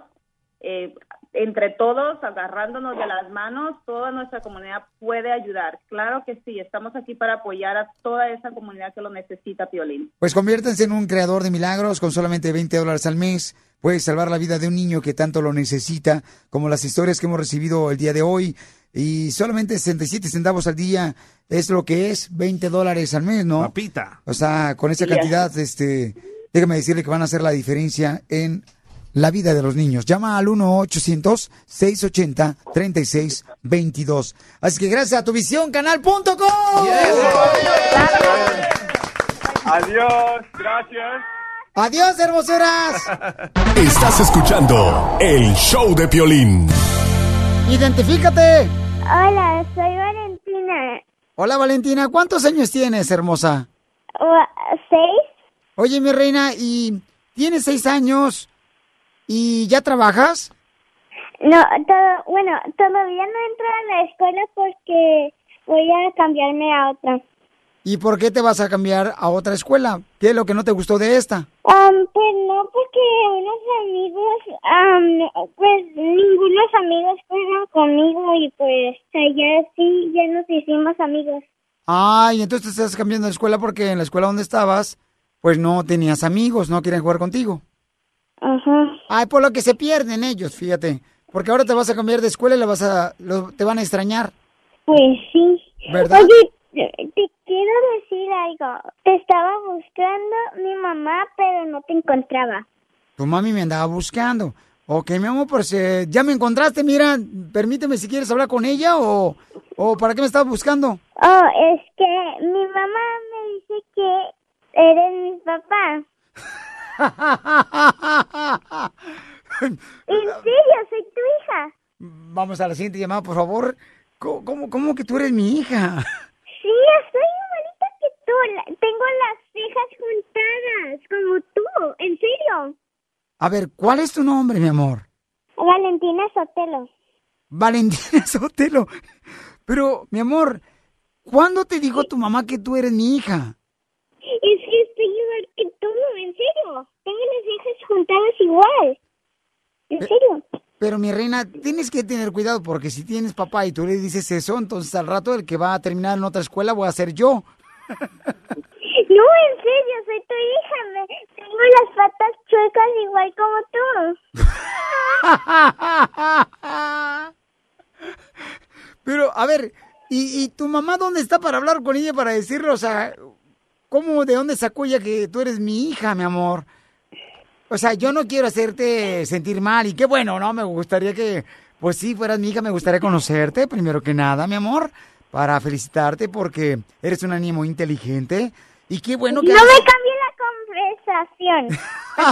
eh, entre todos, agarrándonos de las manos, toda nuestra comunidad puede ayudar. Claro que sí, estamos aquí para apoyar a toda esa comunidad que lo necesita, Piolín. Pues conviértanse en un creador de milagros con solamente 20 dólares al mes. Puedes salvar la vida de un niño que tanto lo necesita, como las historias que hemos recibido el día de hoy. Y solamente 67 centavos al día es lo que es 20 dólares al mes, ¿no? Papita. O sea, con esa cantidad, este, déjame decirle que van a hacer la diferencia en la vida de los niños. Llama al 1-800-680-3622. Así que gracias a tu visióncanal.com. Adiós, gracias. Adiós, hermosuras. Estás escuchando el show de Piolín. Identifícate. Hola, soy Valentina. Hola, Valentina. ¿Cuántos años tienes, hermosa? Uh, ¿Seis? Oye, mi reina, ¿y tienes seis años y ya trabajas? No, todo, bueno, todavía no entro a la escuela porque voy a cambiarme a otra. ¿Y por qué te vas a cambiar a otra escuela? ¿Qué es lo que no te gustó de esta? Um, pues no, porque unos amigos, um, pues ningunos amigos fueron conmigo y pues allá sí, ya nos hicimos amigos. Ay, entonces te estás cambiando de escuela porque en la escuela donde estabas, pues no tenías amigos, no quieren jugar contigo. Ajá. Ay, por lo que se pierden ellos, fíjate. Porque ahora te vas a cambiar de escuela y le vas a, lo- te van a extrañar. Pues sí. ¿Verdad? Oye, te te quiero decir algo. Te estaba buscando mi mamá, pero no te encontraba. Tu mami me andaba buscando. Ok, mi amor, pues eh, ya me encontraste, mira, permíteme si quieres hablar con ella o, o para qué me estabas buscando. Oh, es que mi mamá me dice que eres mi papá. <laughs> <laughs> En serio, soy tu hija. Vamos a la siguiente llamada, por favor. ¿Cómo, cómo, cómo que tú eres mi hija? Sí, soy igualita que tú. La- Tengo las cejas juntadas, como tú. En serio. A ver, ¿cuál es tu nombre, mi amor? Valentina Sotelo. Valentina <laughs> Sotelo. Pero, mi amor, ¿cuándo te dijo tu mamá que tú eres mi hija? Que estoy igual que tú, en serio. Tengo las cejas juntadas igual. En serio. Pero mi reina, tienes que tener cuidado porque si tienes papá y tú le dices eso, entonces al rato el que va a terminar en otra escuela voy a ser yo. <laughs> No, en serio, soy tu hija. Me, tengo las patas chuecas igual como tú. <laughs> Pero, a ver, ¿y, y tu mamá dónde está para hablar con ella para decirle, o sea, cómo, de dónde sacó ella que tú eres mi hija, mi amor? O sea, yo no quiero hacerte sentir mal y qué bueno, ¿no? Me gustaría que, pues sí, fueras mi hija, me gustaría conocerte, primero que nada, mi amor, para felicitarte porque eres una niña muy inteligente y qué bueno que... no hagas- me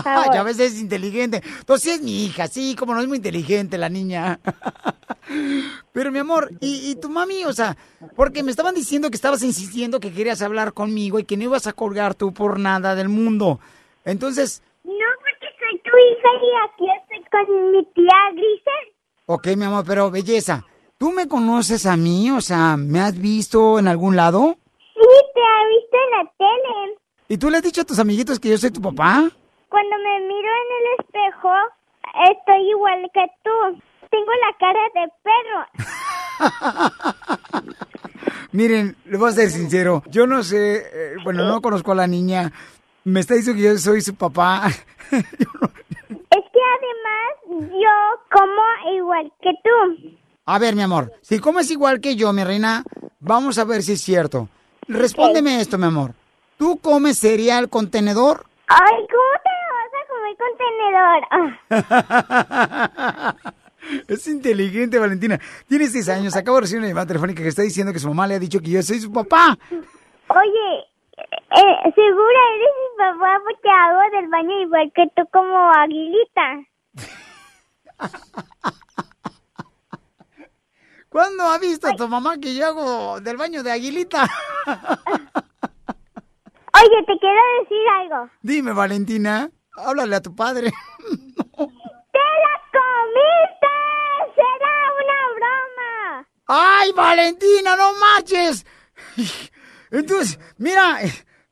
favor. <laughs> ya ves, es inteligente. Entonces sí es mi hija, sí, como no es muy inteligente la niña. <laughs> Pero mi amor, ¿y, y tu mami? O sea, porque me estaban diciendo que estabas insistiendo que querías hablar conmigo y que no ibas a colgar tú por nada del mundo. Entonces, No, porque soy tu hija y aquí estoy con mi tía Grisel. ok, mi amor, pero belleza, ¿tú me conoces a mí? O sea, ¿me has visto en algún lado? Sí, te ha visto en la tele. ¿Y tú le has dicho a tus amiguitos que yo soy tu papá? Cuando me miro en el espejo, estoy igual que tú. Tengo la cara de perro. <laughs> Miren, le voy a ser sincero. Yo no sé, eh, bueno, no conozco a la niña. Me está diciendo que yo soy su papá. <laughs> Es que además yo como igual que tú. A ver, mi amor, si comes igual que yo, mi reina, vamos a ver si es cierto. Respóndeme esto, mi amor. ¿Tú comes cereal con tenedor? Ay, ¿cómo te vas a comer con tenedor? Ah. <laughs> Es inteligente, Valentina. Tiene seis años. Acabo de recibir una llamada telefónica que está diciendo que su mamá le ha dicho que yo soy su papá. Oye, eh, segura eres mi papá porque hago del baño igual que tú como aguilita. <laughs> ¿Cuándo ha visto tu mamá que yo hago del baño de Aguilita? <laughs> Oye, te quiero decir algo. Dime, Valentina, háblale a tu padre. <laughs> ¡Te la comiste! ¡Será una broma! ¡Ay, Valentina, no marches! Entonces, mira,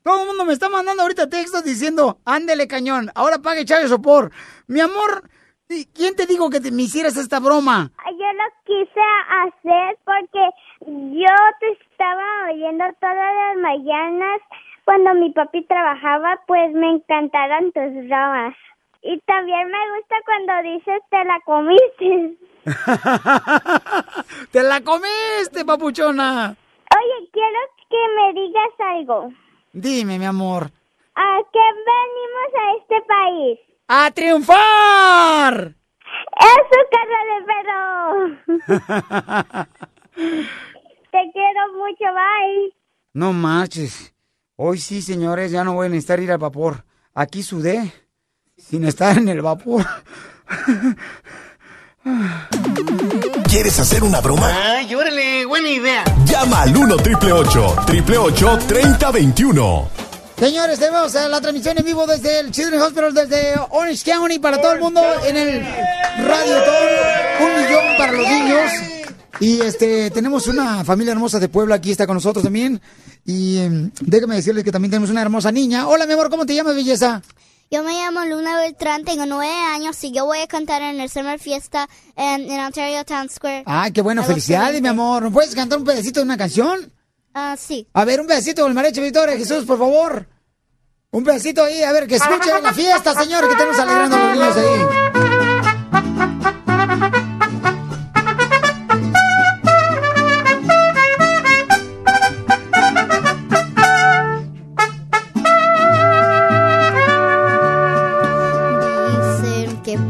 todo el mundo me está mandando ahorita textos diciendo, ándele cañón, ahora pague Chávez Sopor. Mi amor, ¿y ¿quién te dijo que te, me hicieras esta broma? Yo lo quise hacer porque yo te estaba oyendo todas las mañanas cuando mi papi trabajaba, pues me encantaron tus bromas. Y también me gusta cuando dices te la comiste. <laughs> ¡Te la comiste, papuchona! Oye, quiero que me digas algo. Dime, mi amor. ¿A qué venimos a este país? ¡A triunfar! ¡Es su casa de perro! <laughs> Te quiero mucho, bye. No marches. Hoy sí, señores, ya no voy a necesitar ir al vapor. Aquí sudé, sin estar en el vapor. <laughs> ¿Quieres hacer una broma? Ay, órale, buena idea. Llama al 1 triple 888 3021. Señores, tenemos la transmisión en vivo desde el Children's Hospital, desde Orange County, para todo el mundo en el Radio Ton. Un millón para los niños. Y este, tenemos una familia hermosa de Puebla, aquí está con nosotros también. Y em, déjame decirles que también tenemos una hermosa niña. Hola, mi amor, ¿cómo te llamas, belleza? Yo me llamo Luna Beltrán, tengo nueve años y yo voy a cantar en el Summer Fiesta en, en Ontario Town Square. Ay, qué bueno, felicidades, mi amor. ¿No puedes cantar un pedacito de una canción? Ah, sí. A ver, un pedacito con el mariachi Victoria, Jesús, por favor. Un pedacito ahí, a ver, que escuchen la fiesta, señor, que estamos alegrando a los niños ahí.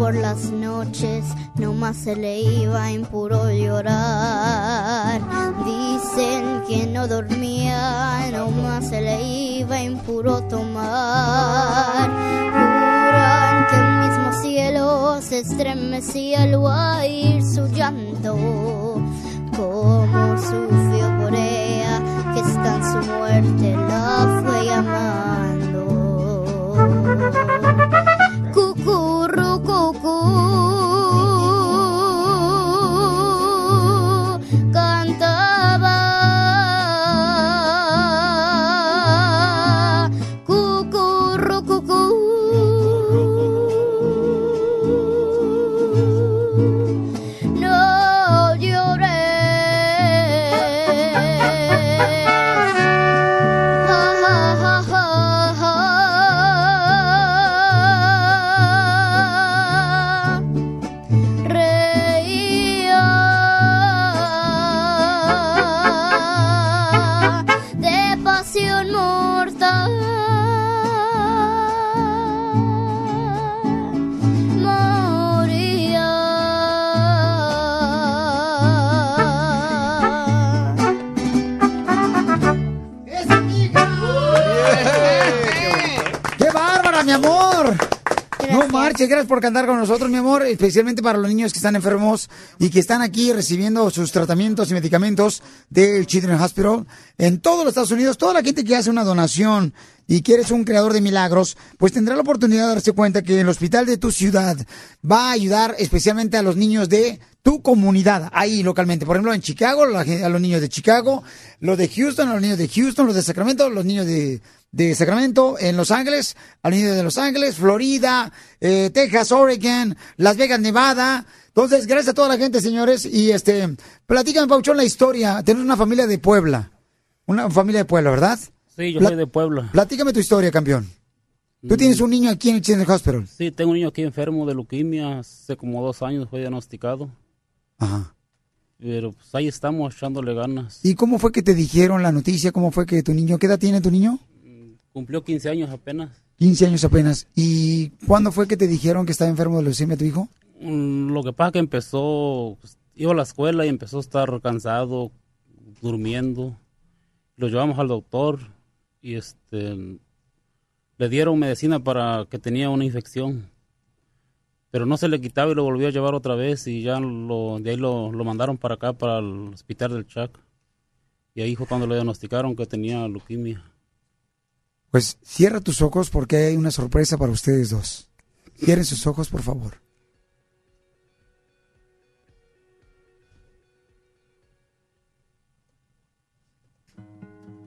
Por las noches no más se le iba en puro llorar. Dicen que no dormía, no más se le iba en puro tomar. Juran que el mismo cielo se estremecía al oír su llanto. Como sufrió por ella, que está en su muerte la fue llamando. Cucurru, 苦。Mi amor! No marches, gracias por cantar con nosotros, mi amor, especialmente para los niños que están enfermos y que están aquí recibiendo sus tratamientos y medicamentos del Children's Hospital en todos los Estados Unidos. Toda la gente que hace una donación y que eres un creador de milagros, pues tendrá la oportunidad de darse cuenta que el hospital de tu ciudad va a ayudar especialmente a los niños de tu comunidad, ahí localmente. Por ejemplo, en Chicago, a los niños de Chicago, los de Houston, a los niños de Houston, los de Sacramento, los niños de, de Sacramento, en Los Ángeles, a los niños de Los Ángeles, Florida, eh, Texas, Oregon, Las Vegas, Nevada. Entonces, gracias a toda la gente, señores. Y este, platícame, Pauchón, la historia. Tienes una familia de Puebla. Una familia de Puebla, ¿verdad? Sí, yo Pla- soy de Puebla. Platícame tu historia, campeón. Tú Mm. tienes un niño aquí en el Children's Hospital. Sí, tengo un niño aquí enfermo de leuquimia. Hace como dos años fue diagnosticado. Ajá. Pero pues ahí estamos echándole ganas. ¿Y cómo fue que te dijeron la noticia? ¿Cómo fue que tu niño, qué edad tiene tu niño? Cumplió 15 años apenas. 15 años apenas. ¿Y cuándo fue que te dijeron que estaba enfermo de leucemia tu hijo? Mm, Lo que pasa que empezó, pues, iba a la escuela y empezó a estar cansado, durmiendo. Lo llevamos al doctor y este le dieron medicina para que tenía una infección. Pero no se le quitaba y lo volvió a llevar otra vez y ya lo, de ahí lo, lo mandaron para acá, para el hospital del Chac. Y ahí fue cuando le diagnosticaron que tenía leuquimia. Pues cierra tus ojos porque hay una sorpresa para ustedes dos. Cierren sus ojos, por favor.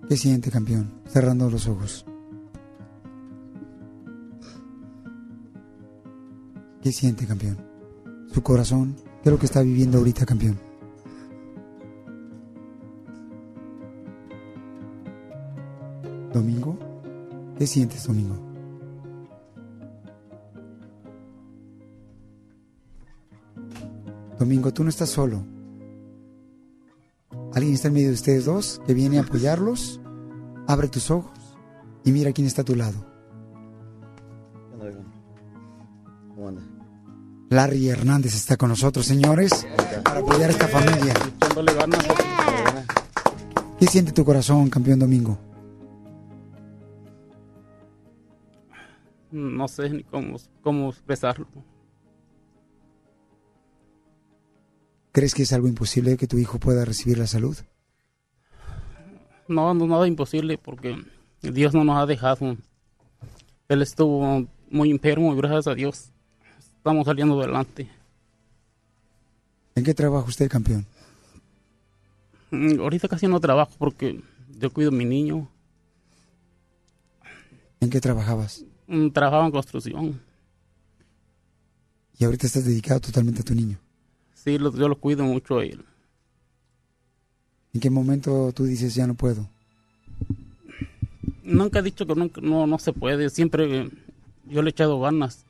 ¿Qué siente, campeón? Cerrando los ojos. ¿Qué siente, campeón? Su corazón, ¿qué es lo que está viviendo ahorita, campeón? ¿Domingo? ¿Qué sientes, Domingo? Domingo, tú no estás solo. Alguien está en medio de ustedes dos que viene a apoyarlos. Abre tus ojos y mira quién está a tu lado. ¿Cómo anda? Larry Hernández está con nosotros, señores, para apoyar a esta familia. ¿Qué siente tu corazón, campeón Domingo? No sé ni cómo, cómo expresarlo. ¿Crees que es algo imposible que tu hijo pueda recibir la salud? No, no nada imposible porque Dios no nos ha dejado. Él estuvo muy enfermo y gracias a Dios estamos saliendo adelante. ¿En qué trabaja usted, campeón? Mm, Ahorita casi no trabajo porque yo cuido a mi niño. ¿En qué trabajabas? Trabajaba en construcción. Y ahorita estás dedicado totalmente a tu niño. Sí, lo- yo lo cuido mucho a él. ¿En qué momento tú dices ya no puedo? Nunca he dicho que nunca, no, no se puede. Siempre eh, yo le he echado ganas.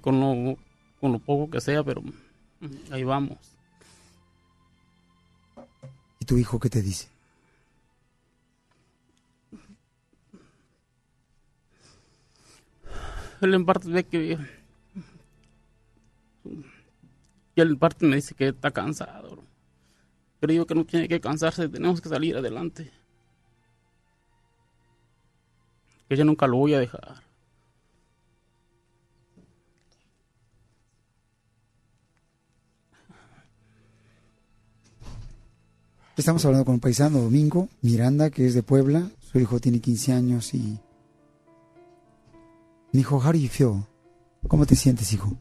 Con lo, con lo poco que sea, pero mm, ahí vamos. ¿Y tu hijo qué te dice? En parte ve que... Y en parte me dice que está cansado. Pero digo que no tiene que cansarse, tenemos que salir adelante. Que yo nunca lo voy a dejar. Estamos hablando con un paisano, Domingo Miranda, que es de Puebla. Su hijo tiene 15 años y... Dijo, how do you feel? ¿Cómo te sientes, hijo?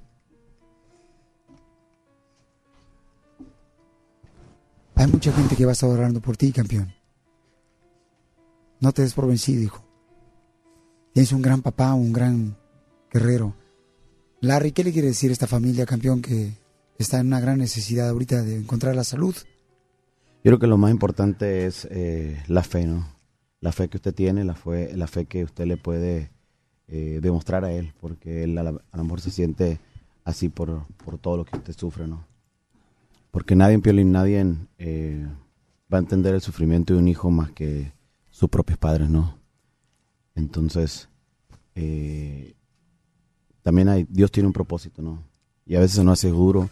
Hay mucha gente que va a estar orando por ti, campeón. No te des por vencido, hijo. Tienes un gran papá, un gran guerrero. Larry, ¿qué le quiere decir a esta familia, campeón, que está en una gran necesidad ahorita de encontrar la salud? Yo creo que lo más importante es eh, la fe, ¿no? La fe que usted tiene, la fe, la fe que usted le puede eh, demostrar a él, porque él a, la- a lo mejor se siente así por, por todo lo que usted sufre, ¿no? Porque nadie en Piolín, nadie eh, va a entender el sufrimiento de un hijo más que sus propios padres, ¿no? Entonces, eh, también hay, Dios tiene un propósito, ¿no? Y a veces nos hace duro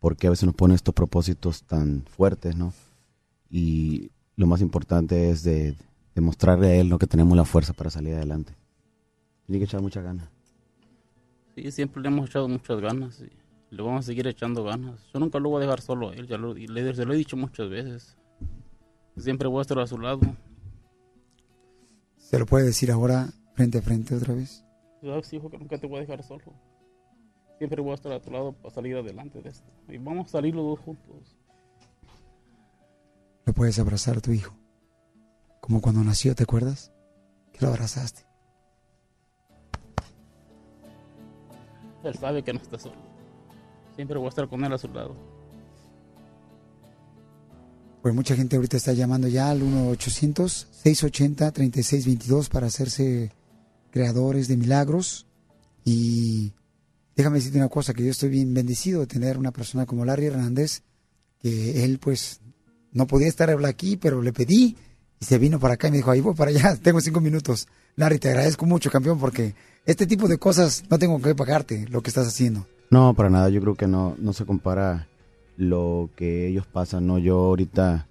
porque a veces nos pone estos propósitos tan fuertes, ¿no? Y lo más importante es de demostrarle a Él ¿no? que tenemos la fuerza para salir adelante. Tiene que echar muchas ganas. Sí, siempre le hemos echado muchas ganas y le vamos a seguir echando ganas. Yo nunca lo voy a dejar solo a él, ya lo, y le, se lo he dicho muchas veces. Siempre voy a estar a su lado. ¿Se lo puede decir ahora frente a frente otra vez? Sabes, hijo, que nunca te voy a dejar solo. Siempre voy a estar a tu lado para salir adelante de esto. Y vamos a salir los dos juntos. Lo puedes abrazar a tu hijo. Como cuando nació, ¿te acuerdas? Que lo abrazaste. Él sabe que no está solo. Siempre voy a estar con él a su lado. Pues mucha gente ahorita está llamando ya al 1-800-680-3622 para hacerse creadores de milagros. Y déjame decirte una cosa, que yo estoy bien bendecido de tener una persona como Larry Hernández, que él pues no podía estar aquí, pero le pedí y se vino para acá y me dijo, ahí voy para allá, <laughs> tengo cinco minutos. Larry, te agradezco mucho, campeón, porque este tipo de cosas no tengo que pagarte lo que estás haciendo. No, para nada. Yo creo que no, no se compara lo que ellos pasan. No, yo ahorita,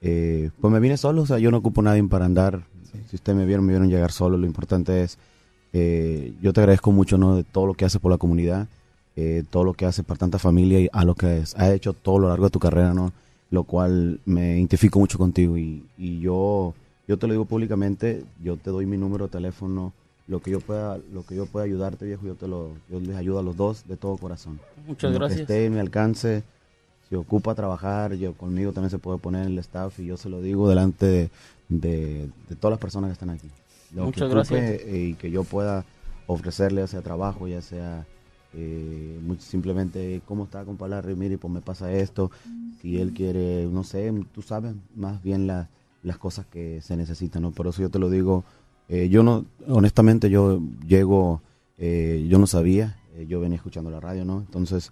eh, pues me vine solo. O sea, yo no ocupo nadie para andar. Si ustedes me vieron, me vieron llegar solo. Lo importante es eh, yo te agradezco mucho ¿no? de todo lo que haces por la comunidad, eh, todo lo que haces por tanta familia y a lo que has has hecho todo lo largo de tu carrera, ¿no? lo cual me identifico mucho contigo y, y yo, yo te lo digo públicamente, yo te doy mi número de teléfono, lo que yo pueda, lo que yo pueda ayudarte viejo, yo te lo, yo les ayudo a los dos de todo corazón. Muchas En lo que gracias. esté en mi alcance, si ocupa trabajar, yo conmigo también se puede poner el staff y yo se lo digo delante de, de- de todas las personas que están aquí. Lo que Muchas ocupe, gracias. y que yo pueda ofrecerle ya sea trabajo, ya sea eh, muy simplemente cómo está con Larry, mire, pues me pasa esto, si él quiere, no sé, tú sabes más bien la- las cosas que se necesitan, ¿no? Por eso yo te lo digo, eh, yo no, honestamente yo llego, eh, yo no sabía, eh, yo venía escuchando la radio, ¿no? Entonces,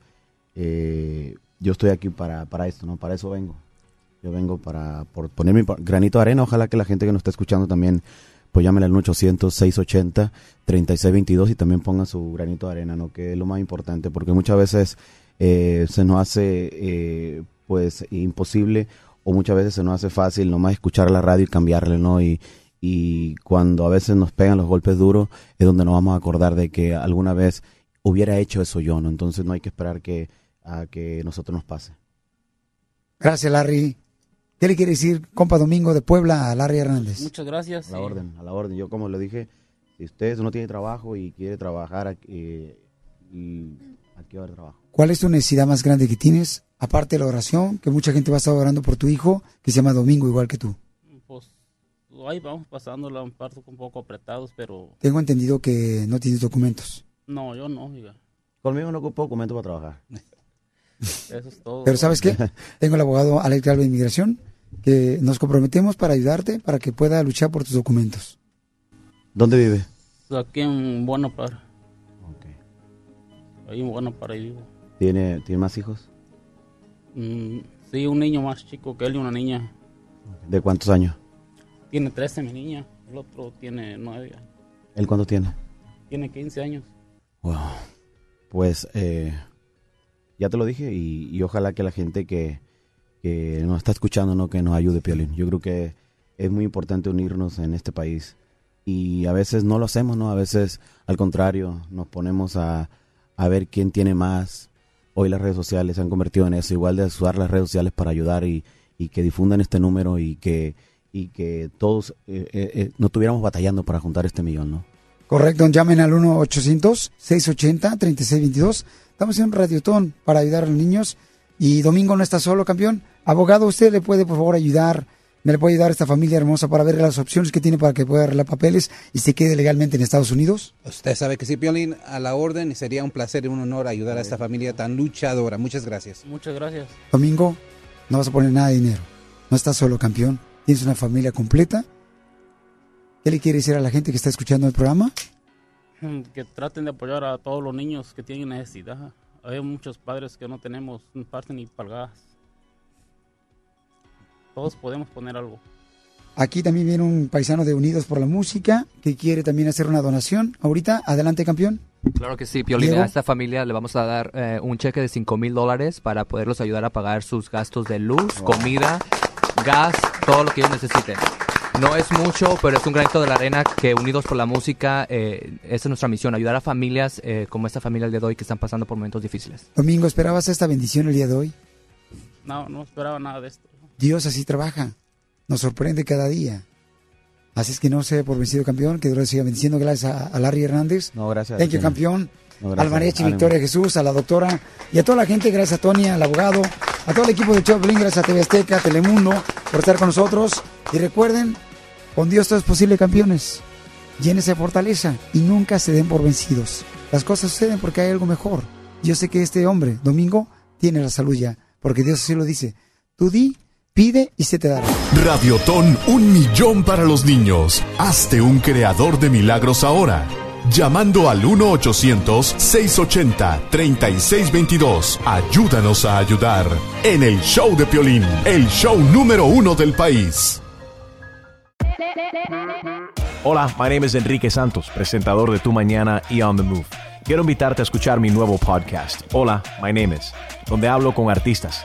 yo estoy aquí para, para esto, ¿no? Para eso vengo. Yo vengo para por poner mi granito de arena. Ojalá que la gente que nos está escuchando también, pues llámenle al 1-800-680-3622 y también ponga su granito de arena, ¿no? Que es lo más importante, porque muchas veces se nos hace, pues, imposible o muchas veces se nos hace fácil nomás escuchar la radio y cambiarle, ¿no? Y, y cuando a veces nos pegan los golpes duros es donde nos vamos a acordar de que alguna vez hubiera hecho eso yo, ¿no? Entonces no hay que esperar que a que nosotros nos pase. Gracias, Larry. ¿Qué le quiere decir, compa Domingo de Puebla, a Larry Hernández? Muchas gracias. A la orden, a la orden. Yo como le dije, si usted no tiene trabajo y quiere trabajar, aquí, y aquí va a haber trabajo. ¿Cuál es tu necesidad más grande que tienes? Aparte de la oración, que mucha gente va a estar orando por tu hijo, que se llama Domingo, igual que tú. Pues ahí vamos pasándola un parto un poco apretados, pero Tengo entendido que no tienes documentos. no, yo no, oiga. Conmigo no ocupo documento para trabajar. <laughs> Eso es todo. Pero ¿sabes qué? <laughs> Tengo el abogado Alex Galvez de Inmigración, que nos comprometemos para ayudarte, para que pueda luchar por tus documentos. ¿Dónde vive? Aquí en Bueno para. Ahí en Bueno para ahí vivo. ¿Tiene, ¿Tiene más hijos? Mm, sí, un niño más chico que él y una niña. ¿De cuántos años? Tiene 13 mi niña, el otro tiene 9. ¿Él cuánto tiene? Tiene 15 años. Wow. Pues eh, ya te lo dije y, y ojalá que la gente que, que nos está escuchando, ¿no? que nos ayude, Piolín. Yo creo que es muy importante unirnos en este país y a veces no lo hacemos, ¿no? A veces, al contrario, nos ponemos a, a ver quién tiene más. Hoy las redes sociales se han convertido en eso, igual de usar las redes sociales para ayudar y, y que difundan este número y que, y que todos eh, eh, eh, no estuviéramos batallando para juntar este millón, ¿no? Correcto, llamen al 1-800-680-3622. Estamos en un radiotón para ayudar a los niños. Y Domingo no está solo, campeón. Abogado, ¿usted le puede, por favor, ayudar? ¿Me le puede ayudar a esta familia hermosa para ver las opciones que tiene para que pueda arreglar papeles y se quede legalmente en Estados Unidos? Usted sabe que sí, Piolín, a la orden y sería un placer y un honor ayudar a esta familia tan luchadora. Muchas gracias. Muchas gracias. Domingo, no vas a poner nada de dinero. No estás solo, campeón. Tienes una familia completa. ¿Qué le quiere decir a la gente que está escuchando el programa? <laughs> Que traten de apoyar a todos los niños que tienen necesidad. Hay muchos padres que no tenemos parte ni palgadas. Todos podemos poner algo. Aquí también viene un paisano de Unidos por la Música que quiere también hacer una donación. Ahorita, adelante, campeón. Claro que sí, Piolín. Diego. A esta familia le vamos a dar eh, un cheque de 5 mil dólares para poderlos ayudar a pagar sus gastos de luz, comida, gas, todo lo que ellos necesiten. No es mucho, pero es un granito de la arena que Unidos por la Música, eh, esa es nuestra misión, ayudar a familias eh, como esta familia el día de hoy que están pasando por momentos difíciles. Domingo, ¿esperabas esta bendición el día de hoy? No, no esperaba nada de esto. Dios así trabaja. Nos sorprende cada día. Así es que no sea por vencido campeón, que Dios lo siga bendiciendo. Gracias a, a Larry Hernández. No, gracias. Thank you, campeón. No, al mariachi Ánimo. Victoria Jesús, a la doctora y a toda la gente, gracias a Tony, al abogado, a todo el equipo de Choplin, gracias a TV Azteca, a Telemundo por estar con nosotros. Y recuerden, con Dios todo es posible, campeones. Llénese de fortaleza y nunca se den por vencidos. Las cosas suceden porque hay algo mejor. Yo sé que este hombre, Domingo, tiene la salud ya, porque Dios así lo dice. Tú di, pide y se te dará. Radiotón Un Millón para los Niños. Hazte un creador de milagros ahora. Llamando al 1-800-680-3622. Ayúdanos a ayudar. En el show de Piolín, el show número uno del país. Hola, my name is Enrique Santos, presentador de Tu Mañana y On the Move. Quiero invitarte a escuchar mi nuevo podcast, Hola, my name is, donde hablo con artistas,